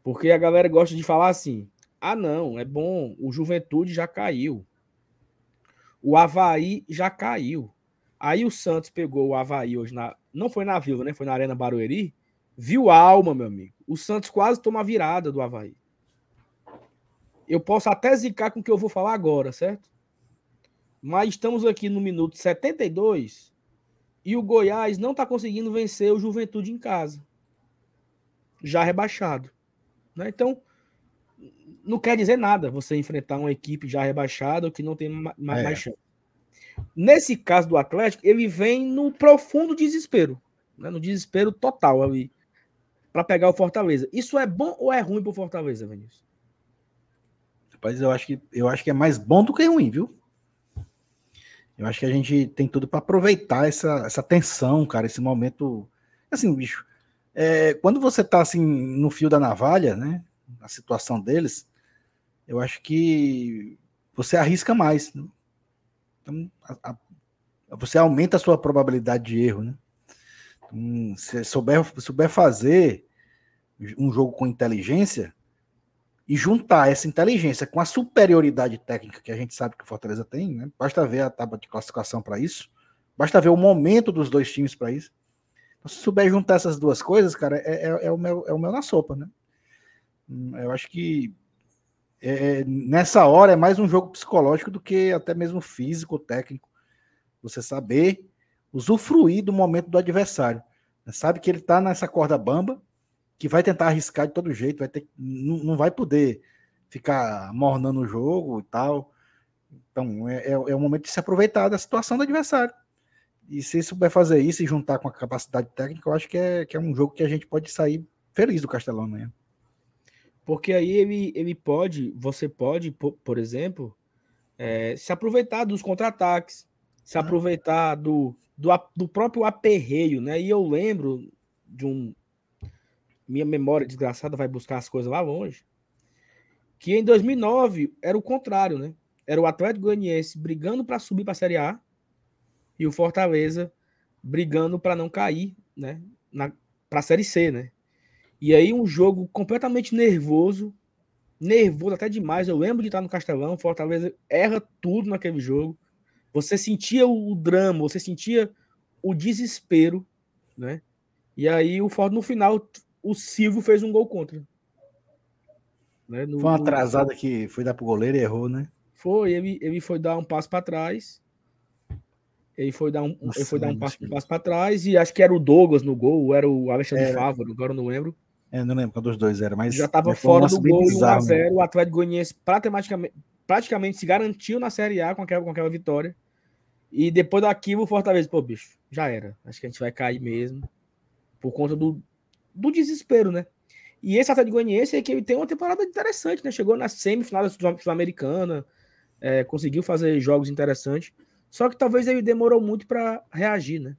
Porque a galera gosta de falar assim: ah, não, é bom, o Juventude já caiu. O Havaí já caiu. Aí o Santos pegou o Havaí hoje, na, não foi na Vila, né? Foi na Arena Barueri. Viu a alma, meu amigo. O Santos quase toma a virada do Havaí. Eu posso até zicar com o que eu vou falar agora, certo? Mas estamos aqui no minuto 72 e o Goiás não está conseguindo vencer o Juventude em casa. Já rebaixado. Né? Então, não quer dizer nada você enfrentar uma equipe já rebaixada ou que não tem mais, é. mais chance. Nesse caso do Atlético, ele vem no profundo desespero, né? no desespero total ali, para pegar o Fortaleza. Isso é bom ou é ruim para o Fortaleza, Vinícius? Rapaz, eu acho, que, eu acho que é mais bom do que ruim, viu? Eu acho que a gente tem tudo para aproveitar essa, essa tensão, cara, esse momento. Assim, bicho, é, quando você tá assim no fio da navalha, né? A situação deles, eu acho que você arrisca mais. Né? Então, a, a, você aumenta a sua probabilidade de erro, né? Então, se souber, souber fazer um jogo com inteligência, e juntar essa inteligência com a superioridade técnica que a gente sabe que o Fortaleza tem, né? Basta ver a tábua de classificação para isso, basta ver o momento dos dois times para isso. Então, se souber juntar essas duas coisas, cara, é, é, é, o, meu, é o meu na sopa, né? Hum, eu acho que é, nessa hora é mais um jogo psicológico do que até mesmo físico, técnico. Você saber usufruir do momento do adversário. Sabe que ele está nessa corda bamba, que vai tentar arriscar de todo jeito, vai ter, não, não vai poder ficar mornando o jogo e tal. Então, é, é, é, o momento de se aproveitar da situação do adversário. E se souber fazer isso e juntar com a capacidade técnica, eu acho que é, que é um jogo que a gente pode sair feliz do Castelão amanhã. Porque aí ele, ele pode, você pode, por, por exemplo, é, se aproveitar dos contra-ataques, se aproveitar do, do, do próprio aperreio, né? E eu lembro de um, minha memória desgraçada vai buscar as coisas lá longe, que em 2009 era o contrário, né? Era o Atlético Goianiense brigando para subir para a Série A e o Fortaleza brigando para não cair, né? Para a Série C, né? E aí um jogo completamente nervoso, nervoso até demais. Eu lembro de estar no Castelão, Fortaleza erra tudo naquele jogo. Você sentia o drama, você sentia o desespero, né? E aí o Fortaleza no final o Silvio fez um gol contra. Né? No, foi uma atrasada no... que foi dar pro goleiro e errou, né? Foi, ele, ele foi dar um passo para trás. Ele foi dar um, Nossa, ele foi dar um passo, um passo para trás e acho que era o Douglas no gol, ou era o Alexandre era. Fávaro, agora eu não lembro. É, não lembro qual dos dois era, mas já estava fora do gol bizarro, 1 a 0 né? O Atlético Goianiense praticamente, praticamente se garantiu na Série A com aquela, com aquela vitória. E depois daquilo, o Fortaleza, pô, bicho, já era. Acho que a gente vai cair mesmo. Por conta do, do desespero, né? E esse Atlético Goianiense é que ele tem uma temporada interessante, né? Chegou na semifinal da Sul-Americana, é, conseguiu fazer jogos interessantes. Só que talvez ele demorou muito para reagir, né?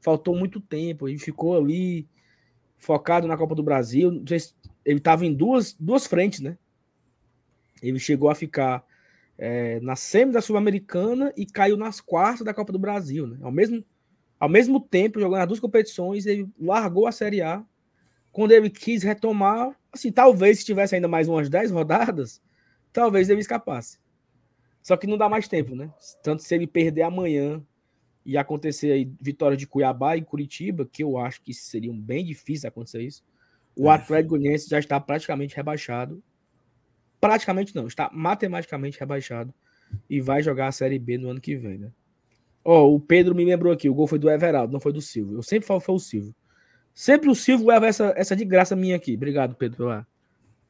Faltou muito tempo, ele ficou ali focado na Copa do Brasil. Ele estava em duas, duas frentes, né? Ele chegou a ficar é, na semi da Sul-Americana e caiu nas quartas da Copa do Brasil, né? Ao mesmo, ao mesmo tempo, jogando as duas competições, ele largou a Série A quando ele quis retomar, assim, talvez se tivesse ainda mais umas 10 rodadas, talvez ele escapasse. Só que não dá mais tempo, né? Tanto se ele perder amanhã e acontecer aí vitória de Cuiabá e Curitiba, que eu acho que seria bem difícil acontecer isso, o é. Atlético Goianiense já está praticamente rebaixado. Praticamente não, está matematicamente rebaixado e vai jogar a Série B no ano que vem, né? Ó, oh, o Pedro me lembrou aqui, o gol foi do Everaldo, não foi do Silvio. Eu sempre falo que foi o Silvio. Sempre o Silvio leva essa, essa de graça minha aqui. Obrigado, Pedro, pela,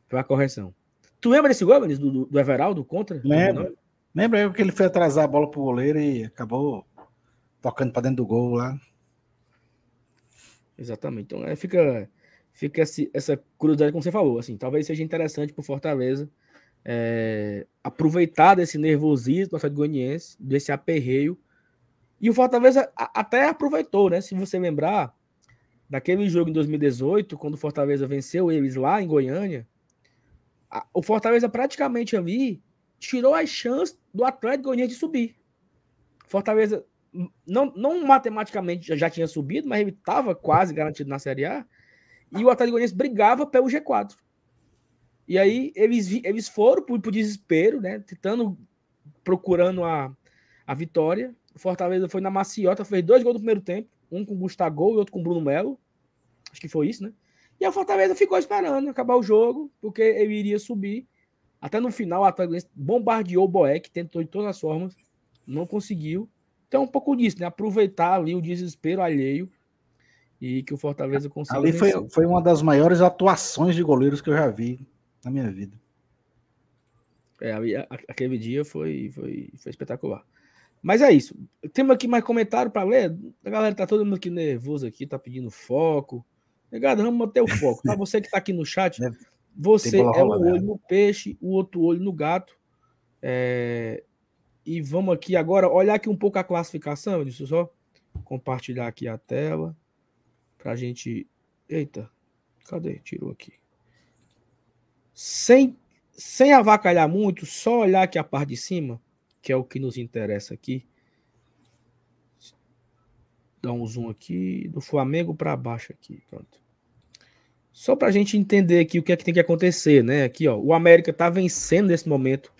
pela correção. Tu lembra desse gol, Vinícius, do, do Everaldo contra? Lembra. Lembra que ele foi atrasar a bola pro goleiro e acabou tocando para dentro do gol lá. Exatamente. Então é, fica, fica esse, essa curiosidade, como você falou. Assim, talvez seja interessante para o Fortaleza é, aproveitar desse nervosismo do Atlético Goianiense, desse aperreio. E o Fortaleza até aproveitou, né? Se você lembrar daquele jogo em 2018, quando o Fortaleza venceu eles lá em Goiânia, a, o Fortaleza praticamente ali tirou as chances do Atlético Goianiense de subir. Fortaleza não, não matematicamente já, já tinha subido, mas ele estava quase garantido na Série A. E o Atlético Goianiense brigava pelo G4. E aí eles, eles foram por, por desespero, né? Tentando, procurando a, a vitória. O Fortaleza foi na maciota, fez dois gols no primeiro tempo. Um com Gustavo e outro com Bruno Melo. Acho que foi isso, né? E a Fortaleza ficou esperando acabar o jogo, porque ele iria subir. Até no final, o Atlético bombardeou o Boeck, tentou de todas as formas, não conseguiu. Então, um pouco disso, né? Aproveitar ali o desespero alheio e que o Fortaleza conseguiu. Ali foi, foi uma das maiores atuações de goleiros que eu já vi na minha vida. É, aquele dia foi, foi, foi espetacular. Mas é isso. Temos aqui mais comentário para ler. A galera tá todo mundo aqui nervoso aqui, tá pedindo foco. Negado, vamos manter o foco. Para você que está aqui no chat, você é um olho no peixe, o outro olho no gato. É... E vamos aqui agora olhar aqui um pouco a classificação. Deixa eu só compartilhar aqui a tela para a gente. Eita, cadê? Tirou aqui. Sem, sem avacalhar muito, só olhar aqui a parte de cima, que é o que nos interessa aqui. Dá um zoom aqui, do Flamengo para baixo aqui, pronto. Só para a gente entender aqui o que é que tem que acontecer, né? Aqui, ó, o América tá vencendo nesse momento.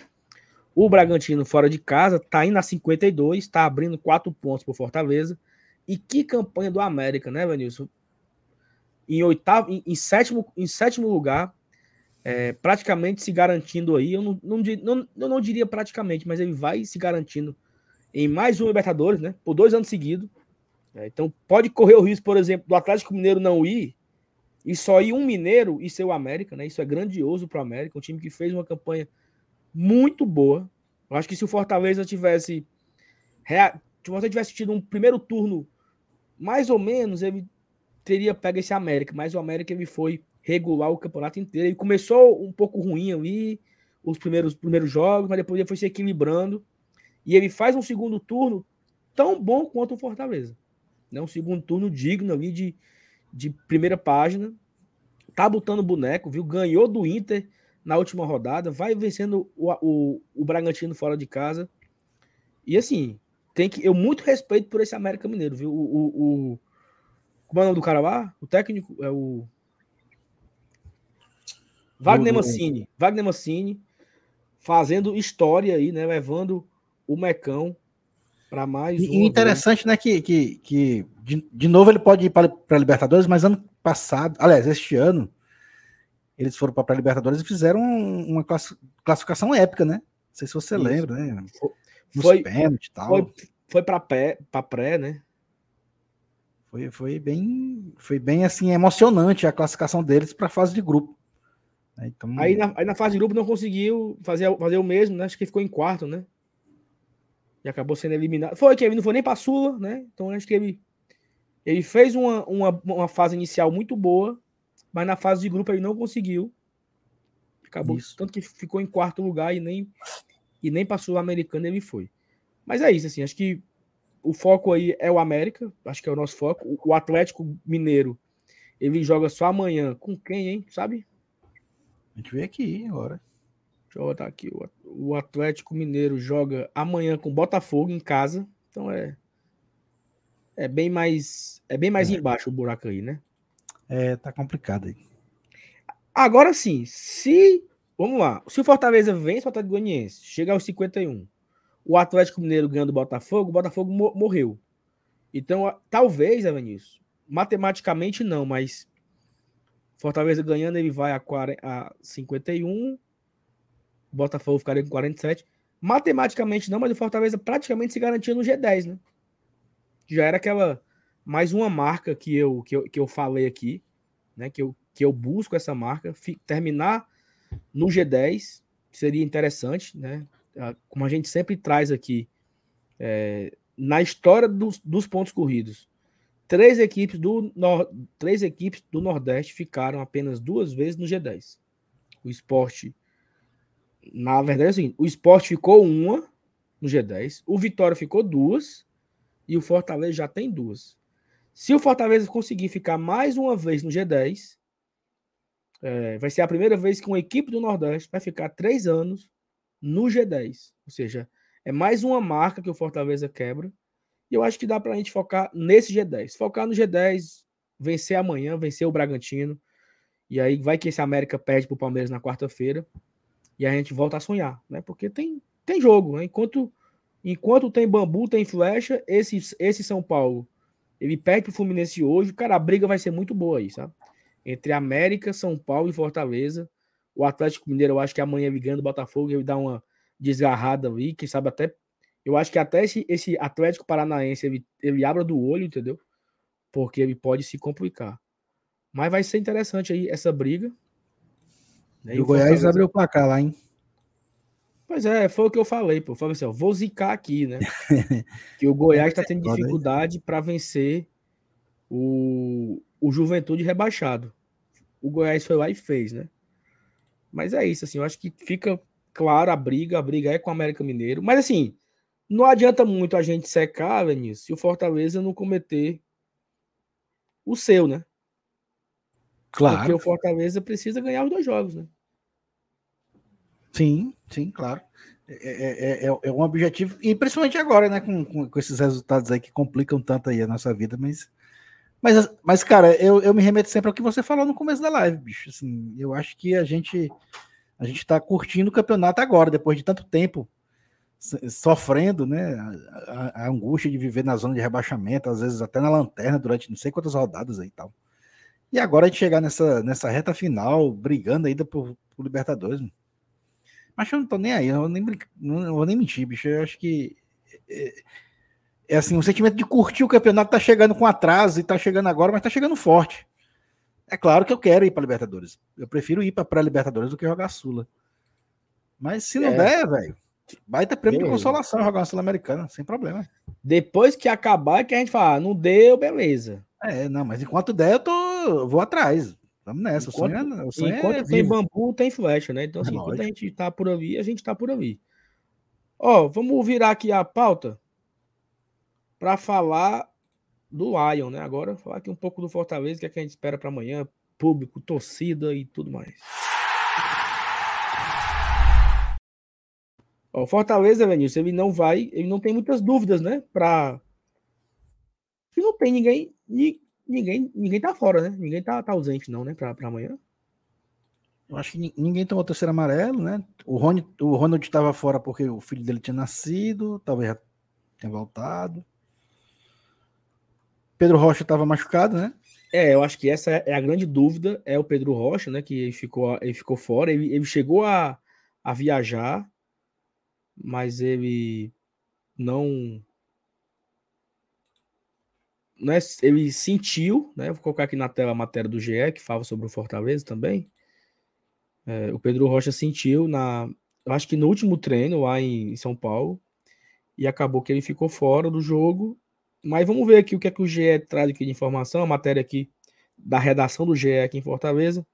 O Bragantino fora de casa tá indo a 52, tá abrindo quatro pontos por Fortaleza. E que campanha do América, né, Vanilson? Em oitavo, em, em, sétimo, em sétimo lugar, é, praticamente se garantindo aí. Eu não, não, não, eu não diria praticamente, mas ele vai se garantindo em mais um Libertadores, né? Por dois anos seguidos. É, então pode correr o risco, por exemplo, do Atlético Mineiro não ir e só ir um mineiro e ser o América, né? Isso é grandioso para o América, um time que fez uma campanha muito boa. Eu acho que se o Fortaleza tivesse se você tivesse tido um primeiro turno mais ou menos, ele teria pego esse América, mas o América ele foi regular o campeonato inteiro. Ele começou um pouco ruim ali, os primeiros, primeiros jogos, mas depois ele foi se equilibrando. E ele faz um segundo turno tão bom quanto o Fortaleza. Né? Um segundo turno digno ali de, de primeira página. Tá botando boneco, viu? Ganhou do Inter na última rodada, vai vencendo o, o, o Bragantino fora de casa. E assim, tem que. Eu muito respeito por esse América Mineiro, viu? O, o, o como é o nome do cara lá? O técnico é o. Wagner Mancini. Wagner Mancini fazendo história aí, né? Levando o Mecão para mais. E interessante, né? Que, que, que de, de novo ele pode ir para a Libertadores, mas ano passado, aliás, este ano, eles foram para a Libertadores e fizeram uma classificação épica, né? Não sei se você Isso. lembra, né? Foi pênalti e tal. Foi, foi para pré, para pré, né? Foi, foi bem, foi bem assim emocionante a classificação deles para a fase de grupo. Então... Aí, na, aí na fase de grupo não conseguiu fazer, fazer o mesmo, né? Acho que ficou em quarto, né? E acabou sendo eliminado. Foi que ele não foi nem para Sula, né? Então acho que ele, ele fez uma, uma, uma fase inicial muito boa, mas na fase de grupo ele não conseguiu. Acabou, isso. tanto que ficou em quarto lugar e nem e nem passou o americano ele foi. Mas é isso, assim, acho que o foco aí é o América, acho que é o nosso foco. O Atlético Mineiro, ele joga só amanhã com quem, hein? Sabe? A gente vê aqui agora. Deixa eu botar aqui. O Atlético Mineiro joga amanhã com Botafogo em casa. Então é é bem mais é bem mais é. embaixo o buraco aí, né? É, tá complicado aí. Agora sim, se. Vamos lá. Se o Fortaleza vence o Atlético Goianiense, chega aos 51, o Atlético Mineiro ganha do Botafogo, o Botafogo morreu. Então, talvez, Evanilson, matematicamente não, mas Fortaleza ganhando, ele vai a, 40, a 51, Botafogo ficaria com 47. Matematicamente não, mas o Fortaleza praticamente se garantia no G10, né? Já era aquela mais uma marca que eu, que eu, que eu falei aqui, né? Que eu, que eu busco essa marca, terminar no G10 seria interessante, né? Como a gente sempre traz aqui, é, na história dos, dos pontos corridos, três equipes, do, três equipes do Nordeste ficaram apenas duas vezes no G10. O esporte, na verdade, é o seguinte: o esporte ficou uma no G10, o Vitória ficou duas e o Fortaleza já tem duas. Se o Fortaleza conseguir ficar mais uma vez no G10, é, vai ser a primeira vez que uma equipe do Nordeste vai ficar três anos no G10. Ou seja, é mais uma marca que o Fortaleza quebra. E eu acho que dá para a gente focar nesse G10. Focar no G10, vencer amanhã, vencer o Bragantino. E aí vai que esse América perde para o Palmeiras na quarta-feira. E a gente volta a sonhar, né? Porque tem, tem jogo, né? Enquanto, enquanto tem bambu, tem flecha, esse, esse São Paulo, ele perde para o Fluminense hoje, cara, a briga vai ser muito boa aí, sabe? Entre América, São Paulo e Fortaleza. O Atlético Mineiro, eu acho que amanhã ligando o Botafogo, ele dá uma desgarrada ali, quem sabe até. Eu acho que até esse, esse Atlético Paranaense ele, ele abra do olho, entendeu? Porque ele pode se complicar. Mas vai ser interessante aí essa briga. Né? E o Goiás abriu o placar lá, hein? Pois é, foi o que eu falei, pô. Eu falei assim, ó, vou zicar aqui, né? que o Goiás está tendo dificuldade para vencer o, o Juventude rebaixado. O Goiás foi lá e fez, né? Mas é isso, assim, eu acho que fica claro a briga, a briga é com o América Mineiro, mas assim, não adianta muito a gente secar, Vinícius, se o Fortaleza não cometer o seu, né? Claro. Porque o Fortaleza precisa ganhar os dois jogos, né? Sim, sim, claro. É, é, é, é um objetivo, e principalmente agora, né? Com, com, com, esses resultados aí que complicam tanto aí a nossa vida, mas. Mas, mas cara, eu, eu me remeto sempre ao que você falou no começo da live, bicho. Assim, eu acho que a gente a gente está curtindo o campeonato agora, depois de tanto tempo sofrendo, né? A, a, angústia de viver na zona de rebaixamento, às vezes até na lanterna durante não sei quantas rodadas aí e tal. E agora a gente chegar nessa, nessa reta final, brigando ainda por, por Libertadores. Mano. Mas eu não tô nem aí, eu não vou nem, não vou nem mentir, bicho. Eu acho que é, é assim, o sentimento de curtir o campeonato tá chegando com atraso e tá chegando agora, mas tá chegando forte. É claro que eu quero ir para Libertadores. Eu prefiro ir para pré-Libertadores do que jogar Sula. Mas se não é. der, velho, vai ter prêmio de consolação jogar uma Sul-Americana, sem problema. Depois que acabar, que a gente fala, ah, não deu, beleza. É, não, mas enquanto der, eu tô, vou atrás. Vamos nessa. Enquanto, o sonho é, o sonho enquanto é tem bambu, tem flecha, né? Então, assim, é enquanto a gente tá por ali, a gente tá por ali. Ó, vamos virar aqui a pauta para falar do Lion, né? Agora, falar aqui um pouco do Fortaleza, que, é que a gente espera para amanhã, público, torcida e tudo mais. O Fortaleza, Vinícius, ele não vai, ele não tem muitas dúvidas, né? Para não tem ninguém, ninguém, ninguém tá fora, né? Ninguém tá, tá ausente não, né? Para amanhã. Eu acho que ninguém tomou terceiro amarelo, né? O, Rony, o Ronald estava fora porque o filho dele tinha nascido, talvez já tenha voltado. Pedro Rocha estava machucado, né? É, eu acho que essa é a grande dúvida, é o Pedro Rocha, né? Que ele ficou, ele ficou fora, ele, ele chegou a, a viajar, mas ele não, né, ele sentiu, né? Vou colocar aqui na tela a matéria do GE que fala sobre o Fortaleza também. É, o Pedro Rocha sentiu na, eu acho que no último treino lá em São Paulo e acabou que ele ficou fora do jogo mas vamos ver aqui o que é que o GE traz aqui de informação, a matéria aqui da redação do GE aqui em Fortaleza.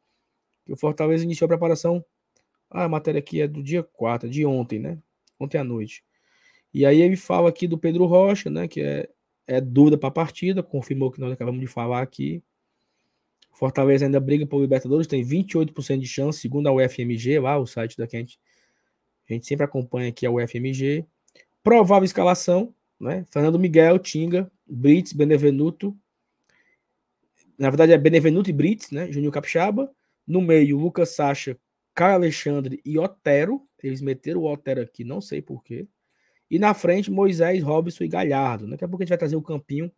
Que o Fortaleza iniciou a preparação. Ah, a matéria aqui é do dia 4, de ontem, né? Ontem à noite. E aí ele fala aqui do Pedro Rocha, né? Que é, é dúvida para a partida, confirmou que nós acabamos de falar aqui. Fortaleza ainda briga por Libertadores, tem 28% de chance, segundo a UFMG, lá, o site da que a gente, a gente sempre acompanha aqui a UFMG. Provável escalação, né? Fernando Miguel, Tinga, Brits, Benevenuto. na verdade é Benevenuto e Brits, né? Júnior Capixaba. No meio, Lucas Sacha, Caio Alexandre e Otero. Eles meteram o Otero aqui, não sei porquê. E na frente, Moisés, Robson e Galhardo. Daqui a pouco a gente vai trazer o campinho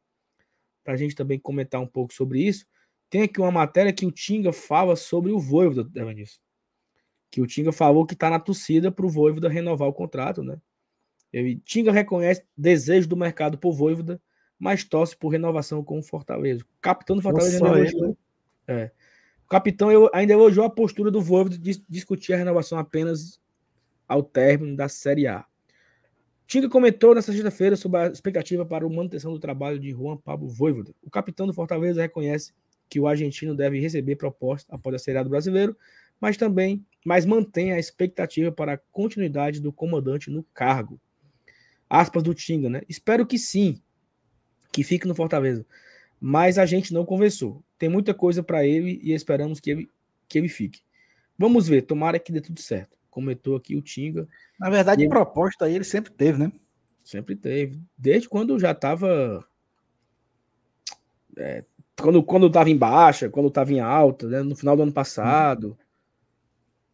para a gente também comentar um pouco sobre isso. Tem aqui uma matéria que o Tinga fala sobre o Voivoda, Evanilson. Que o Tinga falou que está na torcida para o Voivoda renovar o contrato, né? Ele, Tinga reconhece desejo do mercado por Voivoda, mas torce por renovação com o Fortaleza. O capitão do Fortaleza ainda elogiou, é. O capitão ainda elogiou a postura do Voivoda de discutir a renovação apenas ao término da Série A. Tinga comentou nesta sexta-feira sobre a expectativa para a manutenção do trabalho de Juan Pablo Voivoda. O capitão do Fortaleza reconhece que o argentino deve receber proposta após a Série A do brasileiro, mas também mas mantém a expectativa para a continuidade do comandante no cargo. Aspas do Tinga, né? Espero que sim, que fique no Fortaleza. Mas a gente não conversou. Tem muita coisa para ele e esperamos que ele, que ele fique. Vamos ver, tomara que dê tudo certo. Comentou aqui o Tinga. Na verdade, ele... proposta aí ele sempre teve, né? Sempre teve. Desde quando já estava. É, quando, quando estava em baixa, quando estava em alta, né? no final do ano passado.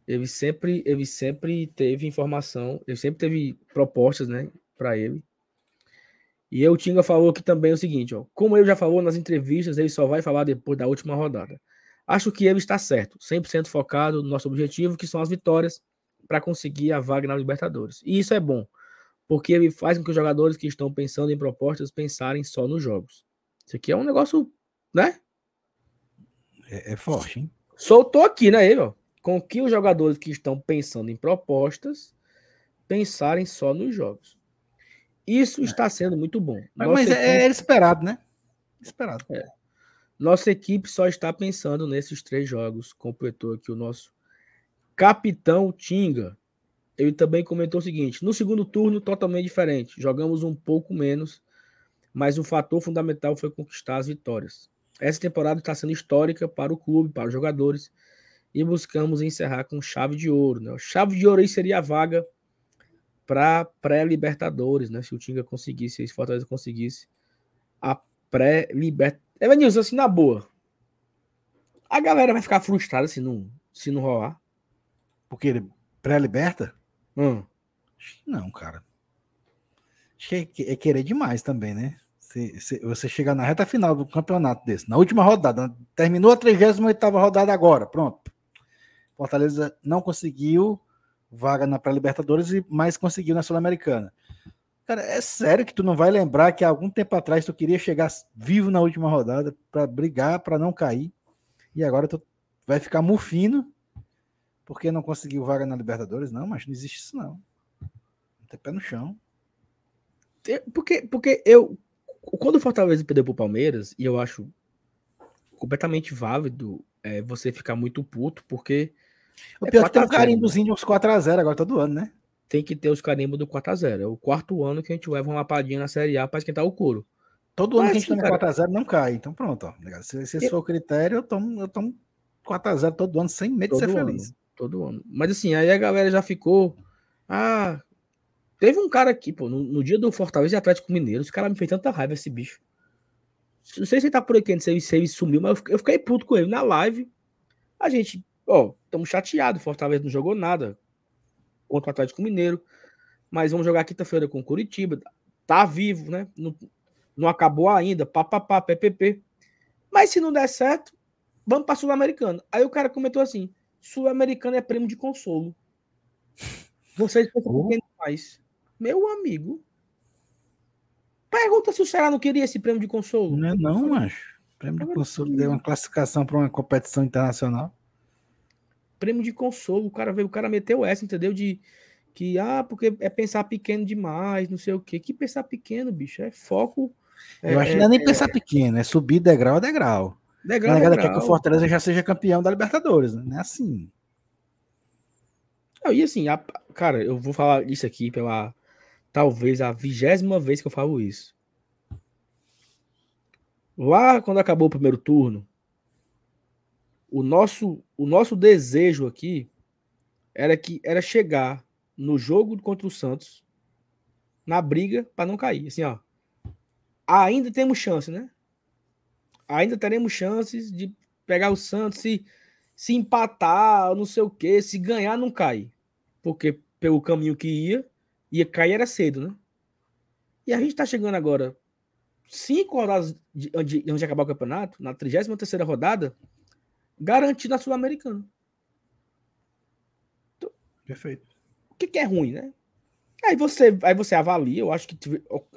Ele sempre, ele sempre teve informação, ele sempre teve propostas, né, para ele. E o Tinga falou aqui também o seguinte, ó, como ele já falou nas entrevistas, ele só vai falar depois da última rodada. Acho que ele está certo, 100% focado no nosso objetivo, que são as vitórias, para conseguir a vaga na Libertadores. E isso é bom, porque ele faz com que os jogadores que estão pensando em propostas pensarem só nos jogos. Isso aqui é um negócio, né? É, é forte, hein? Soltou aqui, né, ele, ó. Com que os jogadores que estão pensando em propostas pensarem só nos jogos. Isso é. está sendo muito bom. Mas, mas é, equipe... é, esperado, né? Esperado. É. Nossa equipe só está pensando nesses três jogos. Completou aqui o nosso capitão Tinga. Ele também comentou o seguinte: no segundo turno, totalmente diferente. Jogamos um pouco menos, mas o fator fundamental foi conquistar as vitórias. Essa temporada está sendo histórica para o clube, para os jogadores, e buscamos encerrar com chave de ouro. Né? Chave de ouro aí seria a vaga para pré-Libertadores, né? Se o Tinga conseguisse, se o Fortaleza conseguisse a pré-Libertadores. Evanilson, assim, na boa. A galera vai ficar frustrada se não, se não rolar. Porque ele pré-liberta? Hum. Não, cara. Acho que é, é querer demais também, né? Se, se, você chegar na reta final do campeonato desse, na última rodada, terminou a 38 rodada agora, pronto. Fortaleza não conseguiu vaga na pré-Libertadores, mas conseguiu na Sul-Americana. Cara, é sério que tu não vai lembrar que há algum tempo atrás tu queria chegar vivo na última rodada para brigar, para não cair, e agora tu vai ficar mufino porque não conseguiu vaga na Libertadores? Não, mas não existe isso não. Não tem pé no chão. Porque, porque eu, quando o Fortaleza perdeu pro Palmeiras, e eu acho completamente válido é, você ficar muito puto, porque o pior é que tem um carimbozinho de uns 4x0 agora todo ano, né? Tem que ter os carimbos do 4x0. É o quarto ano que a gente leva uma lapadinha na Série A para esquentar o couro. Todo ano que a gente toma 4x0 não cai. Então pronto, ó. Se, se esse eu... for o critério, eu tomo, eu tomo 4x0 todo ano sem medo todo de ser ano, feliz. Todo ano. Mas assim, aí a galera já ficou. Ah, teve um cara aqui, pô, no, no dia do Fortaleza e Atlético Mineiro, esse cara me fez tanta raiva, esse bicho. Não sei se ele tá por aqui, não sei se ele sumiu, mas eu fiquei puto com ele na live. A gente Ó, estamos chateados. Fortaleza não jogou nada contra o Atlético Mineiro. Mas vamos jogar quinta-feira com o Curitiba. Tá vivo, né? Não, não acabou ainda. Papapá, PPP. Mas se não der certo, vamos para Sul-Americana. Aí o cara comentou assim: Sul-Americana é prêmio de consolo. Vocês pensam que mais. Meu amigo. Pergunta se o Ceará não queria esse prêmio de consolo. Não é não, macho. Prêmio de consolo deu uma classificação para uma competição internacional prêmio de consolo. O cara veio, o cara meteu essa, entendeu? De que, ah, porque é pensar pequeno demais, não sei o quê. Que pensar pequeno, bicho? É foco. Eu acho que não é nem é, pensar pequeno, é subir degrau a degrau. Degrau a degrau. quer que o Fortaleza já seja campeão da Libertadores, né? Não é assim. Não, e assim, a, cara, eu vou falar isso aqui pela talvez a vigésima vez que eu falo isso. Lá quando acabou o primeiro turno, o nosso, o nosso desejo aqui era que era chegar no jogo contra o Santos na briga para não cair. Assim, ó. Ainda temos chance, né? Ainda teremos chances de pegar o Santos se, se empatar, não sei o quê, se ganhar não cai. Porque pelo caminho que ia, ia cair era cedo, né? E a gente tá chegando agora cinco rodadas de, de, antes de acabar o campeonato, na 33 terceira rodada, garantido a Sul-Americana. Então, Perfeito. O que, que, é ruim, né? Aí você, aí você avalia, eu acho que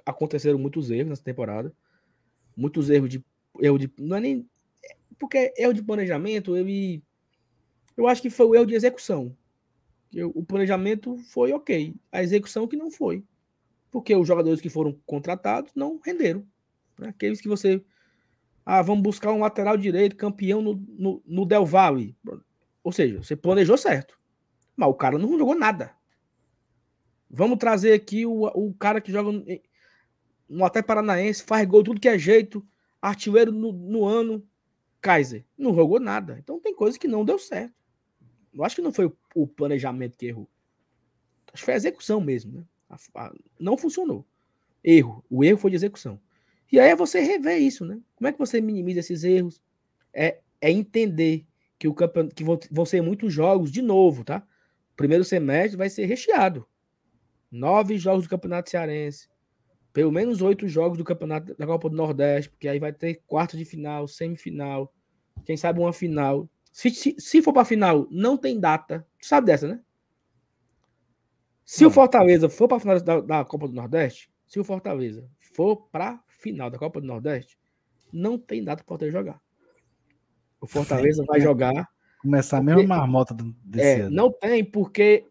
aconteceram muitos erros nessa temporada. Muitos erros de. Erro de não é nem. Porque erro de planejamento, ele. Eu acho que foi o erro de execução. O planejamento foi ok. A execução que não foi. Porque os jogadores que foram contratados não renderam. Né? Aqueles que você. Ah, vamos buscar um lateral direito, campeão no, no, no Del Valle. Ou seja, você planejou certo. Mas o cara não jogou nada. Vamos trazer aqui o, o cara que joga no até Paranaense, faz gol tudo que é jeito, artilheiro no, no ano, Kaiser. Não jogou nada. Então tem coisa que não deu certo. Eu acho que não foi o, o planejamento que errou. Acho que foi a execução mesmo. Né? A, a, não funcionou. Erro. O erro foi de execução. E aí é você rever isso, né? Como é que você minimiza esses erros? É, é entender que o campeonato, que vão ser muitos jogos de novo, tá? primeiro semestre vai ser recheado. Nove jogos do Campeonato Cearense. Pelo menos oito jogos do Campeonato da Copa do Nordeste, porque aí vai ter quarto de final, semifinal, quem sabe uma final. Se, se, se for para final, não tem data. Tu sabe dessa, né? Se não. o Fortaleza for para a final da, da Copa do Nordeste, se o Fortaleza for para final da Copa do Nordeste, não tem data para poder jogar. O Fortaleza vai jogar. Começar porque, a mesma marmota desse é, ano. Não tem, porque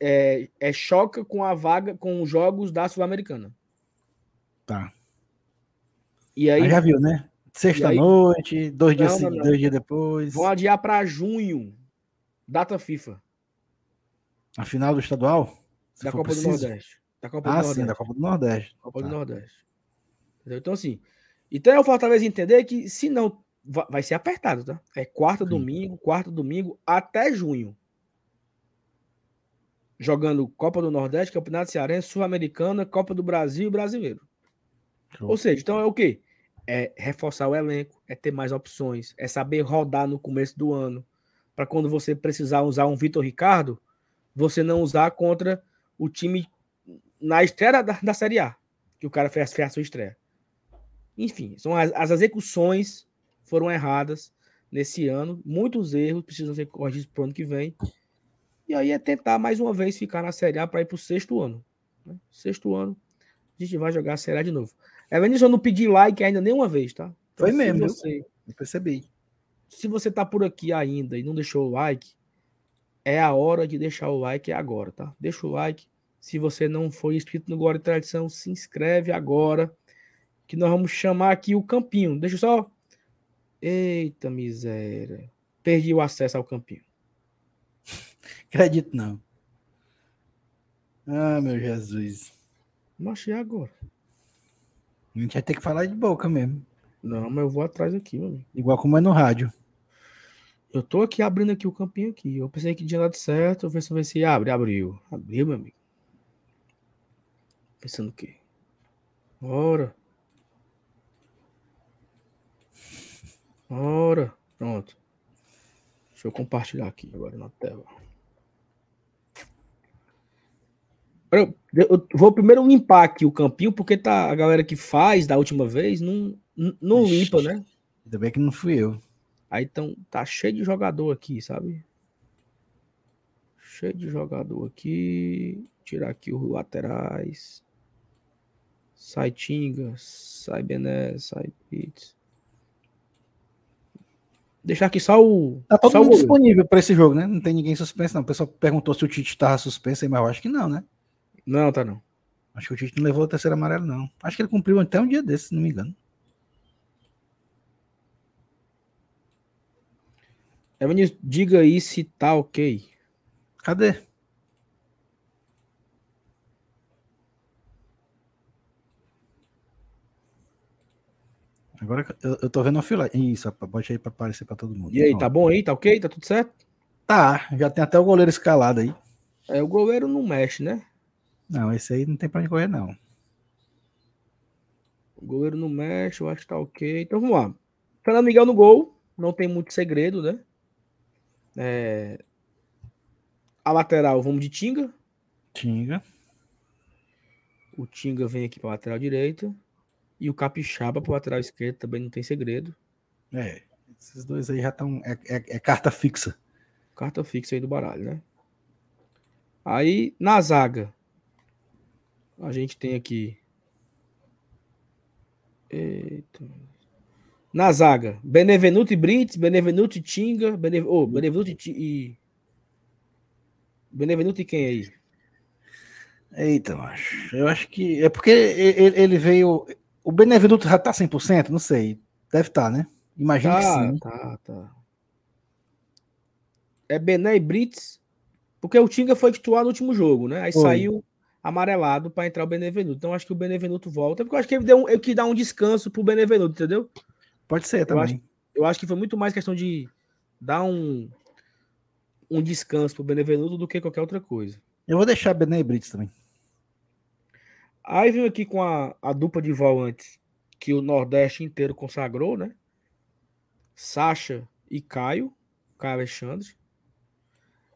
é, é choca com a vaga, com os jogos da Sul-Americana. Tá. E aí. já viu, né? Sexta-noite, dois, dias, não, não. dois dias depois. Vão adiar para junho. Data FIFA. A final do estadual? Da Copa preciso. do Nordeste. Da Copa ah, do Nordeste. sim, da Copa do Nordeste. Copa tá. do Nordeste. Entendeu? Então, assim. Então é o Fortaleza entender que se não. Vai ser apertado, tá? É quarta, sim. domingo, quarta, domingo, até junho. Jogando Copa do Nordeste, Campeonato Cearense, Sul-Americana, Copa do Brasil e Brasileiro. Ou seja, então é o quê? É reforçar o elenco, é ter mais opções, é saber rodar no começo do ano. Para quando você precisar usar um Vitor Ricardo, você não usar contra o time na estreia da, da Série A, que o cara fez, fez a sua estreia. Enfim, são as, as execuções foram erradas nesse ano, muitos erros precisam ser corrigidos para o ano que vem. E aí é tentar mais uma vez ficar na Série A para ir para o sexto ano. Né? Sexto ano, a gente vai jogar a Série A de novo. Evanilson, eu não pedi like ainda nenhuma vez, tá? Então, Foi mesmo, você, eu percebi. Se você tá por aqui ainda e não deixou o like, é a hora de deixar o like agora, tá? Deixa o like. Se você não foi inscrito no Glória e Tradição, se inscreve agora, que nós vamos chamar aqui o campinho. Deixa eu só. Eita miséria. Perdi o acesso ao campinho. Acredito não. Ah, meu Jesus. Mas agora. A gente vai ter que falar de boca mesmo. Não, mas eu vou atrás aqui, meu amigo. Igual como é no rádio. Eu tô aqui abrindo aqui o campinho aqui. Eu pensei que tinha dado certo. Eu ver se vai se abre. Abriu. Abriu, meu amigo. Pensando o quê? Ora. Ora. Pronto. Deixa eu compartilhar aqui agora na tela. Eu, vou primeiro limpar aqui o campinho, porque tá a galera que faz da última vez não, não limpa, né? Ainda bem que não fui eu. Aí então tá cheio de jogador aqui, sabe? Cheio de jogador aqui. Tirar aqui os laterais. Sai Tinga, sai Bené, sai Pitts. Deixar aqui só o. Tá todo só mundo disponível para esse jogo, né? Não tem ninguém suspenso, não. O pessoal perguntou se o Tite tava suspenso, mas eu acho que não, né? Não, tá não. Acho que o Tite não levou o terceiro amarelo, não. Acho que ele cumpriu até um dia desse, se não me engano. Evanis, diga aí se tá ok. Cadê? Agora eu, eu tô vendo fila. Isso, pode aí para aparecer para todo mundo. E aí, tá bom aí? Tá ok? Tá tudo certo? Tá, já tem até o goleiro escalado aí. É, o goleiro não mexe, né? Não, esse aí não tem pra onde correr, não. O goleiro não mexe, eu acho que tá ok. Então vamos lá. Fernando Miguel no gol, não tem muito segredo, né? É... A lateral, vamos de Tinga. Tinga. O Tinga vem aqui para lateral direita. E o Capixaba para lateral esquerdo também não tem segredo. É, esses dois aí já estão. É, é, é, carta fixa. Carta fixa aí do baralho, né? Aí, na zaga, a gente tem aqui. Eita. Na zaga, Benevenuto e Brits, Benevenuto e Tinga, Bene... oh, Benevenuto e. Benevenuto e quem aí? Eita, macho. Eu acho que. É porque ele veio. O Benevenuto já tá 100%? Não sei. Deve estar, tá, né? Imagina tá, que sim. Tá, tá. É Bené e Brits. Porque o Tinga foi titular no último jogo, né? Aí Oi. saiu amarelado para entrar o Benevenuto. Então acho que o Benevenuto volta. Porque eu acho que ele deu um, ele que dá um descanso pro Benevenuto, entendeu? Pode ser também. Eu acho, eu acho que foi muito mais questão de dar um, um descanso pro Benevenuto do que qualquer outra coisa. Eu vou deixar Bené Brits também. Aí vem aqui com a, a dupla de volantes que o Nordeste inteiro consagrou, né? Sacha e Caio, Caio Alexandre.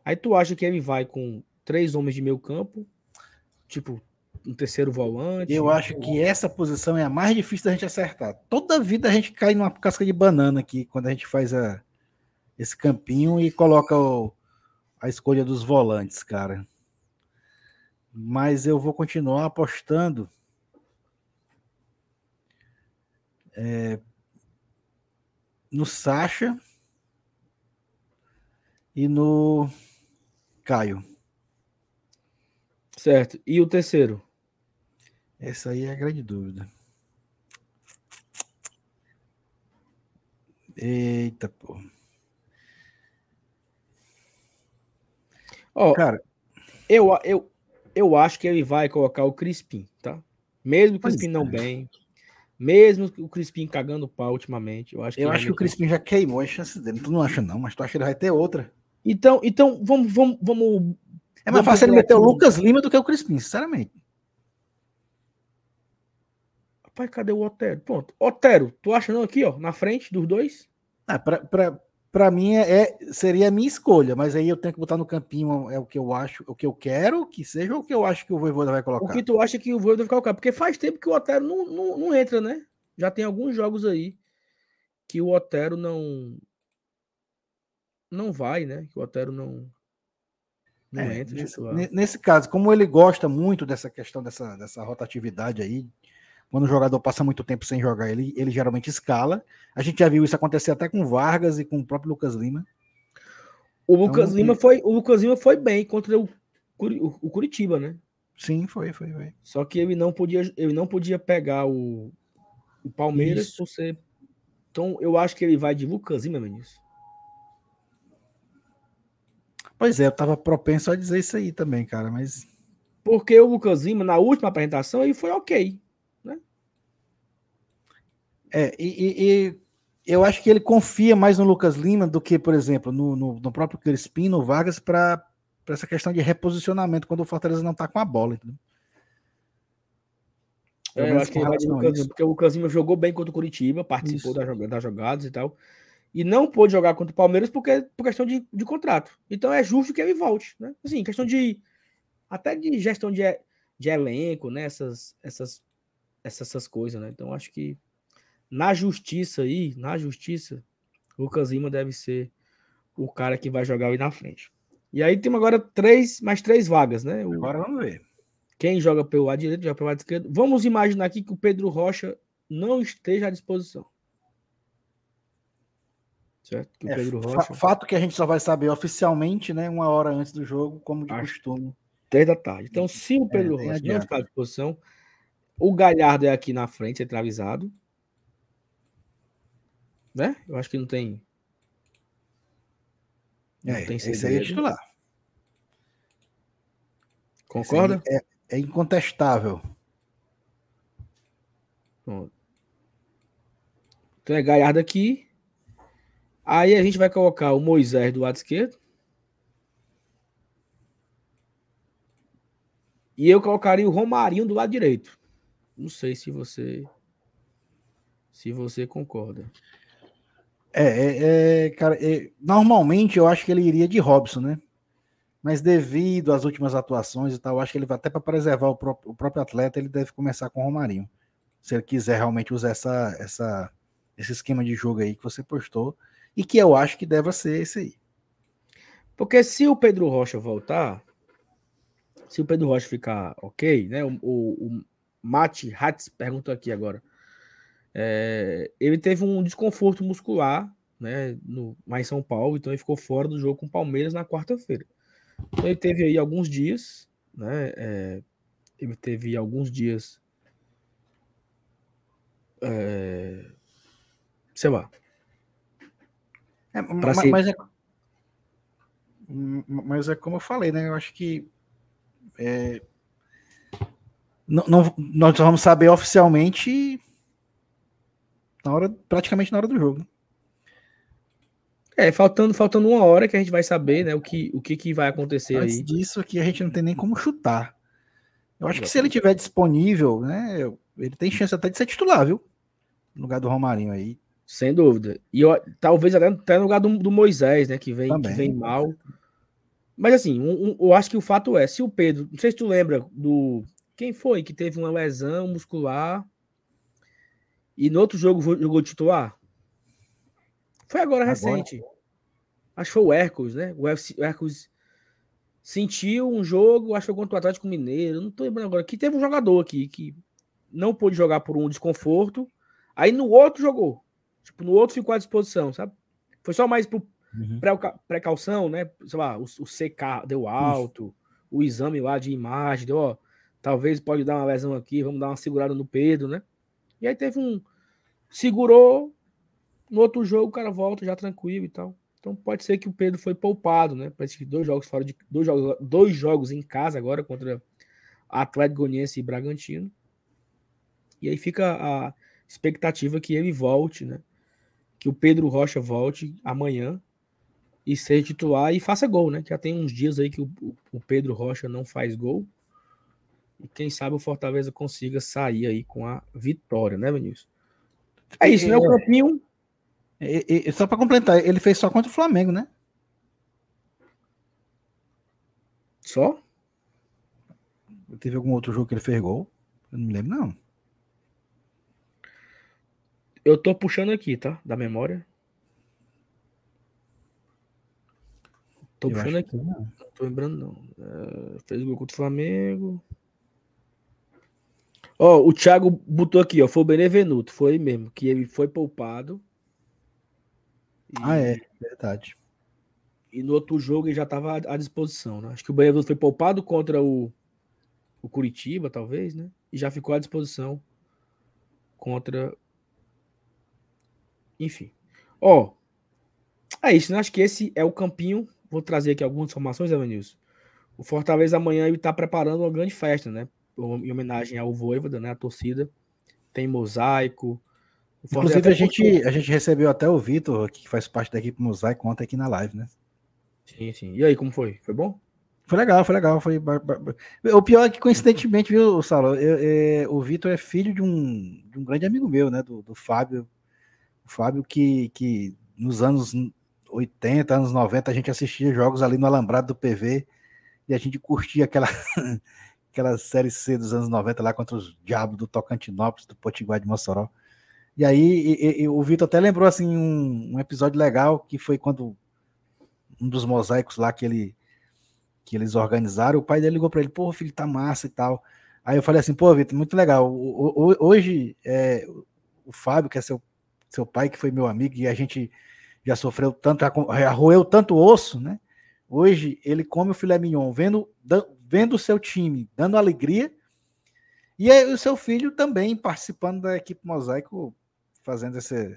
Aí tu acha que ele vai com três homens de meio campo, tipo um terceiro volante? Eu acho que essa posição é a mais difícil da gente acertar. Toda vida a gente cai numa casca de banana aqui quando a gente faz a, esse campinho e coloca o, a escolha dos volantes, cara mas eu vou continuar apostando é, no Sacha e no Caio. Certo. E o terceiro? Essa aí é a grande dúvida. Eita, pô. Ó, Cara, eu, eu, eu acho que ele vai colocar o Crispim, tá? Mesmo o Crispim não é. bem, mesmo o Crispim cagando pau ultimamente, eu acho que Eu acho que o Crispim já queimou as chances dele. Tu não acha não, mas tu acha que ele vai ter outra. Então, então vamos vamos vamos É mais fácil ele meter o Lucas Lima do que o Crispim, sinceramente. Rapaz, cadê o Otero? Pronto. Otero, tu acha não aqui, ó, na frente dos dois? Ah, pra, pra, para mim é, é, seria a minha escolha, mas aí eu tenho que botar no campinho é o que eu acho, o que eu quero que seja ou o que eu acho que o Voivoda vai colocar. O que tu acha que o Voivoda vai colocar? Porque faz tempo que o Otero não, não, não entra, né? Já tem alguns jogos aí que o Otero não não vai, né? Que o Otero não não é, entra. Nesse, nesse, caso, como ele gosta muito dessa questão dessa, dessa rotatividade aí, quando o jogador passa muito tempo sem jogar, ele, ele geralmente escala. A gente já viu isso acontecer até com Vargas e com o próprio Lucas Lima. O Lucas então, Lima foi, o Lucas Lima foi bem contra o, o, Curitiba, né? Sim, foi, foi, foi. Só que ele não podia, ele não podia pegar o, o Palmeiras isso. por ser. Então, eu acho que ele vai de Lucas Lima, Vinícius. Pois é, eu tava propenso a dizer isso aí também, cara, mas. Porque o Lucas Lima, na última apresentação, ele foi ok. É, e, e, eu acho que ele confia mais no Lucas Lima do que, por exemplo, no, no, no próprio Crispim, no Vargas, para essa questão de reposicionamento quando o Fortaleza não está com a bola. Entendeu? É, eu acho que ele vai de Lucas Lima, porque o Lucas Lima jogou bem contra o Curitiba, participou das, das jogadas e tal. E não pôde jogar contra o Palmeiras porque, por questão de, de contrato. Então é justo que ele volte, né? Assim, questão de. Até de gestão de, de elenco, né? Essas, essas, essas, essas coisas, né? Então acho que na justiça aí, na justiça, Lucas Lima deve ser o cara que vai jogar aí na frente. E aí temos agora três, mais três vagas, né? O, agora vamos ver. Quem joga pelo lado direito, joga pelo lado esquerdo. Vamos imaginar aqui que o Pedro Rocha não esteja à disposição. Certo? Que o é, Pedro Rocha... Fato que a gente só vai saber oficialmente, né? Uma hora antes do jogo, como de Acho costume. Três da tarde. Então, se o é, Pedro é, Rocha não ficar à disposição, o Galhardo é aqui na frente, centralizado né? Eu acho que não tem. Não é, tem esse aí é titular. Concorda? É, é, incontestável. Pronto. Então é Galhardo aqui. Aí a gente vai colocar o Moisés do lado esquerdo. E eu colocaria o Romarinho do lado direito. Não sei se você se você concorda. É, é, é cara, é, normalmente eu acho que ele iria de Robson, né? Mas devido às últimas atuações e tal, eu acho que ele vai até para preservar o próprio, o próprio atleta, ele deve começar com o Romarinho. Se ele quiser realmente usar essa, essa, esse esquema de jogo aí que você postou, e que eu acho que deve ser esse aí. Porque se o Pedro Rocha voltar, se o Pedro Rocha ficar ok, né? O, o, o Mate Hatz perguntou aqui agora. É, ele teve um desconforto muscular, né? No, mais em São Paulo, então ele ficou fora do jogo com o Palmeiras na quarta-feira. Então ele teve aí alguns dias, né? É, ele teve alguns dias. É, sei lá. É, mas, ser... mas, é, mas é como eu falei, né? Eu acho que é, não, não, nós vamos saber oficialmente na hora, praticamente na hora do jogo. É, faltando, faltando uma hora que a gente vai saber, né, o que, o que, que vai acontecer Antes aí. disso aqui a gente não tem nem como chutar. Eu acho que se ele tiver disponível, né, ele tem chance até de ser titular, viu? No lugar do Romarinho aí. Sem dúvida. E eu, talvez até, até no lugar do, do Moisés, né, que vem, que vem mal. Mas assim, um, um, eu acho que o fato é, se o Pedro, não sei se tu lembra do quem foi que teve uma lesão muscular e no outro jogo jogou titular? Foi agora, agora. recente. Acho que foi o Hércules, né? O Hércules sentiu um jogo, acho que foi contra o Atlético Mineiro, não tô lembrando agora, que teve um jogador aqui que não pôde jogar por um desconforto, aí no outro jogou. Tipo, no outro ficou à disposição, sabe? Foi só mais por uhum. precaução, né? Sei lá, o, o CK deu alto, Isso. o exame lá de imagem deu, ó, talvez pode dar uma lesão aqui, vamos dar uma segurada no Pedro, né? E aí teve um. Segurou, no outro jogo, o cara volta já tranquilo e tal. Então pode ser que o Pedro foi poupado, né? Parece que dois jogos fora de dois jogos, dois jogos em casa agora contra Atlético Goianiense e Bragantino. E aí fica a expectativa que ele volte, né? Que o Pedro Rocha volte amanhã e seja titular e faça gol, né? Já tem uns dias aí que o, o Pedro Rocha não faz gol. E quem sabe o Fortaleza consiga sair aí com a vitória, né, Vinícius? É isso, né? O é. campinho e, e, só para completar, ele fez só contra o Flamengo, né? Só? Teve algum outro jogo que ele fez gol? Eu não me lembro, não. Eu tô puxando aqui, tá? Da memória. Tô eu puxando aqui. Não. não tô lembrando, não. É, fez gol contra o Flamengo. Ó, o Thiago botou aqui, ó. Foi o Benevenuto. Foi mesmo. Que ele foi poupado e, ah, é, verdade. E no outro jogo ele já estava à disposição, né? Acho que o Bahia foi poupado contra o, o Curitiba, talvez, né? E já ficou à disposição contra. Enfim. Ó, é isso, né? Acho que esse é o campinho. Vou trazer aqui algumas informações, Evanilson. O Fortaleza amanhã está preparando uma grande festa, né? Em homenagem ao Voivoda, né? A torcida. Tem mosaico, Inclusive, a gente, a gente recebeu até o Vitor, que faz parte da equipe Mosaico, ontem aqui na live, né? Sim, sim. E aí, como foi? Foi bom? Foi legal, foi legal. Foi... O pior é que, coincidentemente, viu, Saulo? Eu, eu, o Vitor é filho de um, de um grande amigo meu, né? Do, do Fábio. O Fábio, que, que nos anos 80, anos 90, a gente assistia jogos ali no Alambrado do PV e a gente curtia aquela, aquela série C dos anos 90 lá contra os diabos do Tocantinópolis, do Potiguar de Mossoró. E aí e, e, o Vitor até lembrou assim um, um, episódio legal que foi quando um dos mosaicos lá que ele que eles organizaram, o pai dele ligou para ele, pô, filho, tá massa e tal. Aí eu falei assim, pô, Vitor, muito legal. Hoje é, o Fábio, que é seu, seu pai, que foi meu amigo, e a gente já sofreu tanto, já roeu tanto osso, né? Hoje ele come o filé mignon, vendo, vendo o seu time dando alegria, e aí, o seu filho também participando da equipe Mosaico fazendo esse,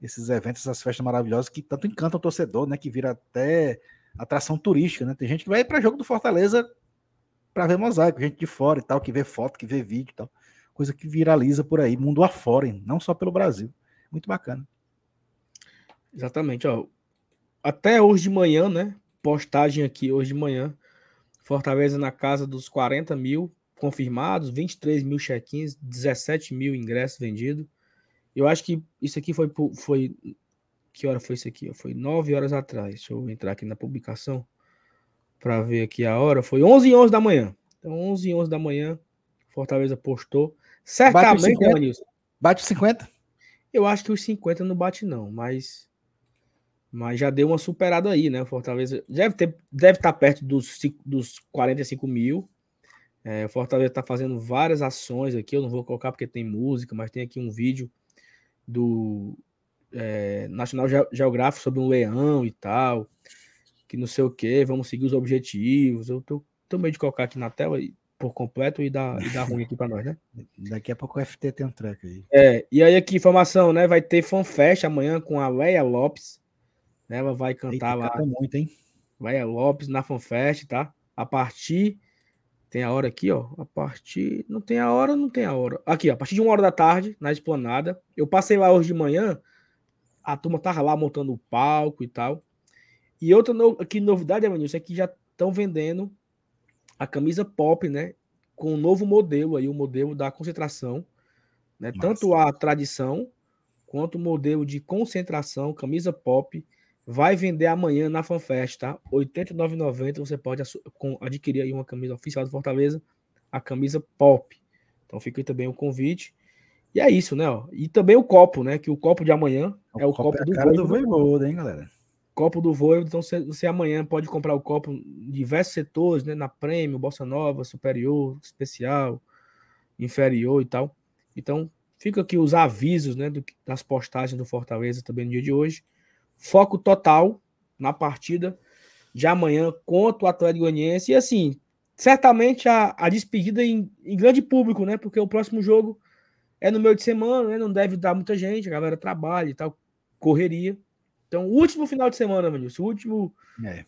esses eventos, essas festas maravilhosas que tanto encantam o torcedor, né? Que vira até atração turística, né? Tem gente que vai para jogo do Fortaleza para ver mosaico, gente de fora e tal, que vê foto, que vê vídeo e tal. Coisa que viraliza por aí, mundo afora, hein? não só pelo Brasil. Muito bacana. Exatamente, ó. Até hoje de manhã, né? Postagem aqui hoje de manhã. Fortaleza na casa dos 40 mil confirmados, 23 mil check-ins, 17 mil ingressos vendidos. Eu acho que isso aqui foi, foi Que hora foi isso aqui? Foi 9 horas atrás. Deixa eu entrar aqui na publicação para ver aqui a hora. Foi 11 e 11 da manhã. Então, 11 e 11 da manhã, Fortaleza postou. Certamente, bate Bate os 50? Eu acho que os 50 não bate, não, mas. Mas já deu uma superada aí, né? Fortaleza deve, ter, deve estar tá perto dos, dos 45 mil. É, o Fortaleza está fazendo várias ações aqui. Eu não vou colocar porque tem música, mas tem aqui um vídeo do é, National Geográfico sobre um leão e tal. Que não sei o que, vamos seguir os objetivos. Eu tô meio de colocar aqui na tela por completo e dar, e ruim aqui para nós, né? Daqui a pouco o FT tem um track aí. É, e aí aqui, informação, né? Vai ter fanfest amanhã com a Leia Lopes. Né, ela vai cantar Eita, lá. Canta muito, hein? Leia Lopes na fanfest, tá? A partir tem a hora aqui, ó. A partir. Não tem a hora, não tem a hora. Aqui, ó, a partir de uma hora da tarde, na esplanada. Eu passei lá hoje de manhã. A turma tava lá montando o palco e tal. E outra no... aqui, novidade, Evanilson, é que já estão vendendo a camisa pop, né? Com um novo modelo aí, o modelo da concentração. Né? Tanto a tradição quanto o modelo de concentração, camisa pop vai vender amanhã na FanFest, tá? R$ 89,90 você pode adquirir aí uma camisa oficial do Fortaleza, a camisa Pop. Então fica aí também o convite. E é isso, né? Ó. E também o copo, né? Que o copo de amanhã o é o copo, copo é do cara do Voivoda, hein, galera? Copo do Voivoda. Então você, amanhã pode comprar o copo em diversos setores, né? Na Prêmio, Bossa Nova, Superior, Especial, Inferior e tal. Então fica aqui os avisos, né? Do, das postagens do Fortaleza também no dia de hoje. Foco total na partida de amanhã contra o Atlético Goianiense. E assim, certamente a, a despedida em, em, grande público, né? Porque o próximo jogo é no meio de semana, né? Não deve dar muita gente, a galera trabalha e tal, correria. Então, o último final de semana, Manilson, o último. É.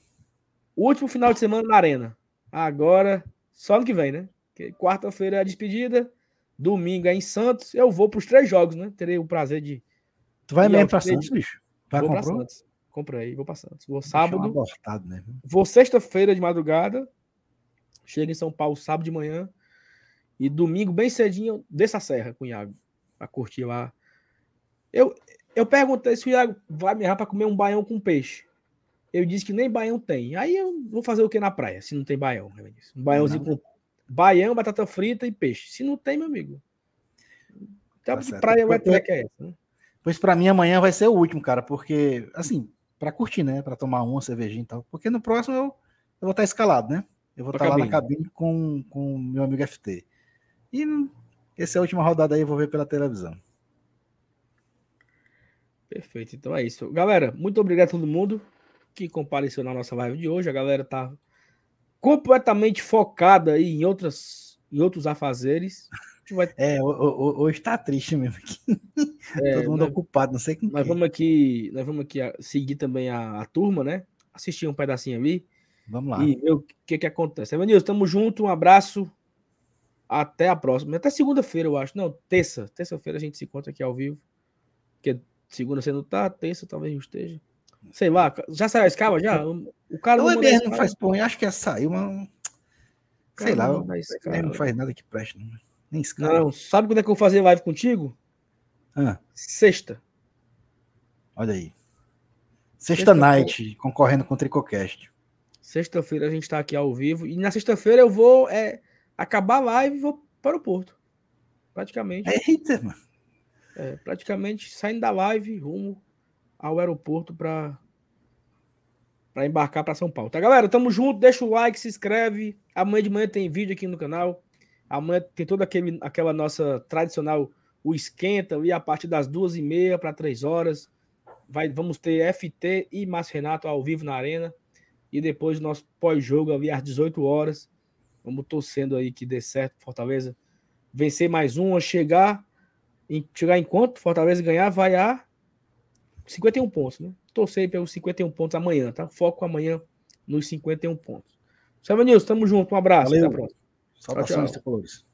O último final de semana na Arena. Agora, só ano que vem, né? Quarta-feira é a despedida, domingo é em Santos. Eu vou para os três jogos, né? Terei o prazer de. Tu vai mesmo para Santos, bicho? Vai vou comprou? Santos. Comprei, vou para Santos. Vou sábado. Abortado, né? Vou sexta-feira de madrugada. Chego em São Paulo sábado de manhã. E domingo, bem cedinho, desça a serra com o Iago. Pra curtir lá. Eu, eu perguntei se o Iago vai me errar pra comer um baião com peixe. Eu disse que nem baião tem. Aí eu vou fazer o que na praia, se não tem baião? Um baiãozinho não. com baião, batata frita e peixe. Se não tem, meu amigo. Então, tá praia vai ter que é essa, né? Pois para mim amanhã vai ser o último, cara, porque, assim, para curtir, né? Para tomar uma cervejinha e tal. Porque no próximo eu, eu vou estar tá escalado, né? Eu vou estar tá lá na cabine com o meu amigo FT. E essa é a última rodada aí, eu vou ver pela televisão. Perfeito, então é isso. Galera, muito obrigado a todo mundo que compareceu na nossa live de hoje. A galera tá completamente focada aí em, outras, em outros afazeres vai... É, hoje tá triste mesmo aqui. É, Todo mundo nós, ocupado, não sei com nós vamos aqui Nós vamos aqui seguir também a, a, turma, né? Assistir um pedacinho ali. Vamos lá. E ver o que que acontece. Evanilson, tamo junto, um abraço. Até a próxima. Até segunda-feira, eu acho. Não, terça. Terça-feira a gente se encontra aqui ao vivo. Porque segunda você não tá, terça talvez não esteja. Sei lá, já saiu a escala já? O cara não, não, não faz pão, acho que ia sair uma. Sei lá, não, não faz nada que preste, não. Nem escala. Não, sabe quando é que eu vou fazer live contigo? Ah. Sexta. Olha aí. Sexta, night, concorrendo com o Tricocast. Sexta-feira a gente está aqui ao vivo. E na sexta-feira eu vou é, acabar a live e vou para o Porto. Praticamente. Eita, mano. É, praticamente saindo da live rumo ao aeroporto para para embarcar para São Paulo. Tá, galera? Tamo junto. Deixa o like, se inscreve. Amanhã de manhã tem vídeo aqui no canal. Amanhã tem toda aquela nossa tradicional, o esquenta ali a partir das duas e meia para três horas. Vai, vamos ter FT e Márcio Renato ao vivo na arena. E depois nosso pós-jogo ali às 18 horas. Vamos torcendo aí que dê certo, Fortaleza. Vencer mais uma, chegar em, chegar enquanto Fortaleza ganhar, vai a 51 pontos, né? Torcer pelos 51 pontos amanhã, tá? Foco amanhã nos 51 pontos. Samuel Nilson, tamo junto. Um abraço. Valeu. Até a próxima. Saudações, tricolores.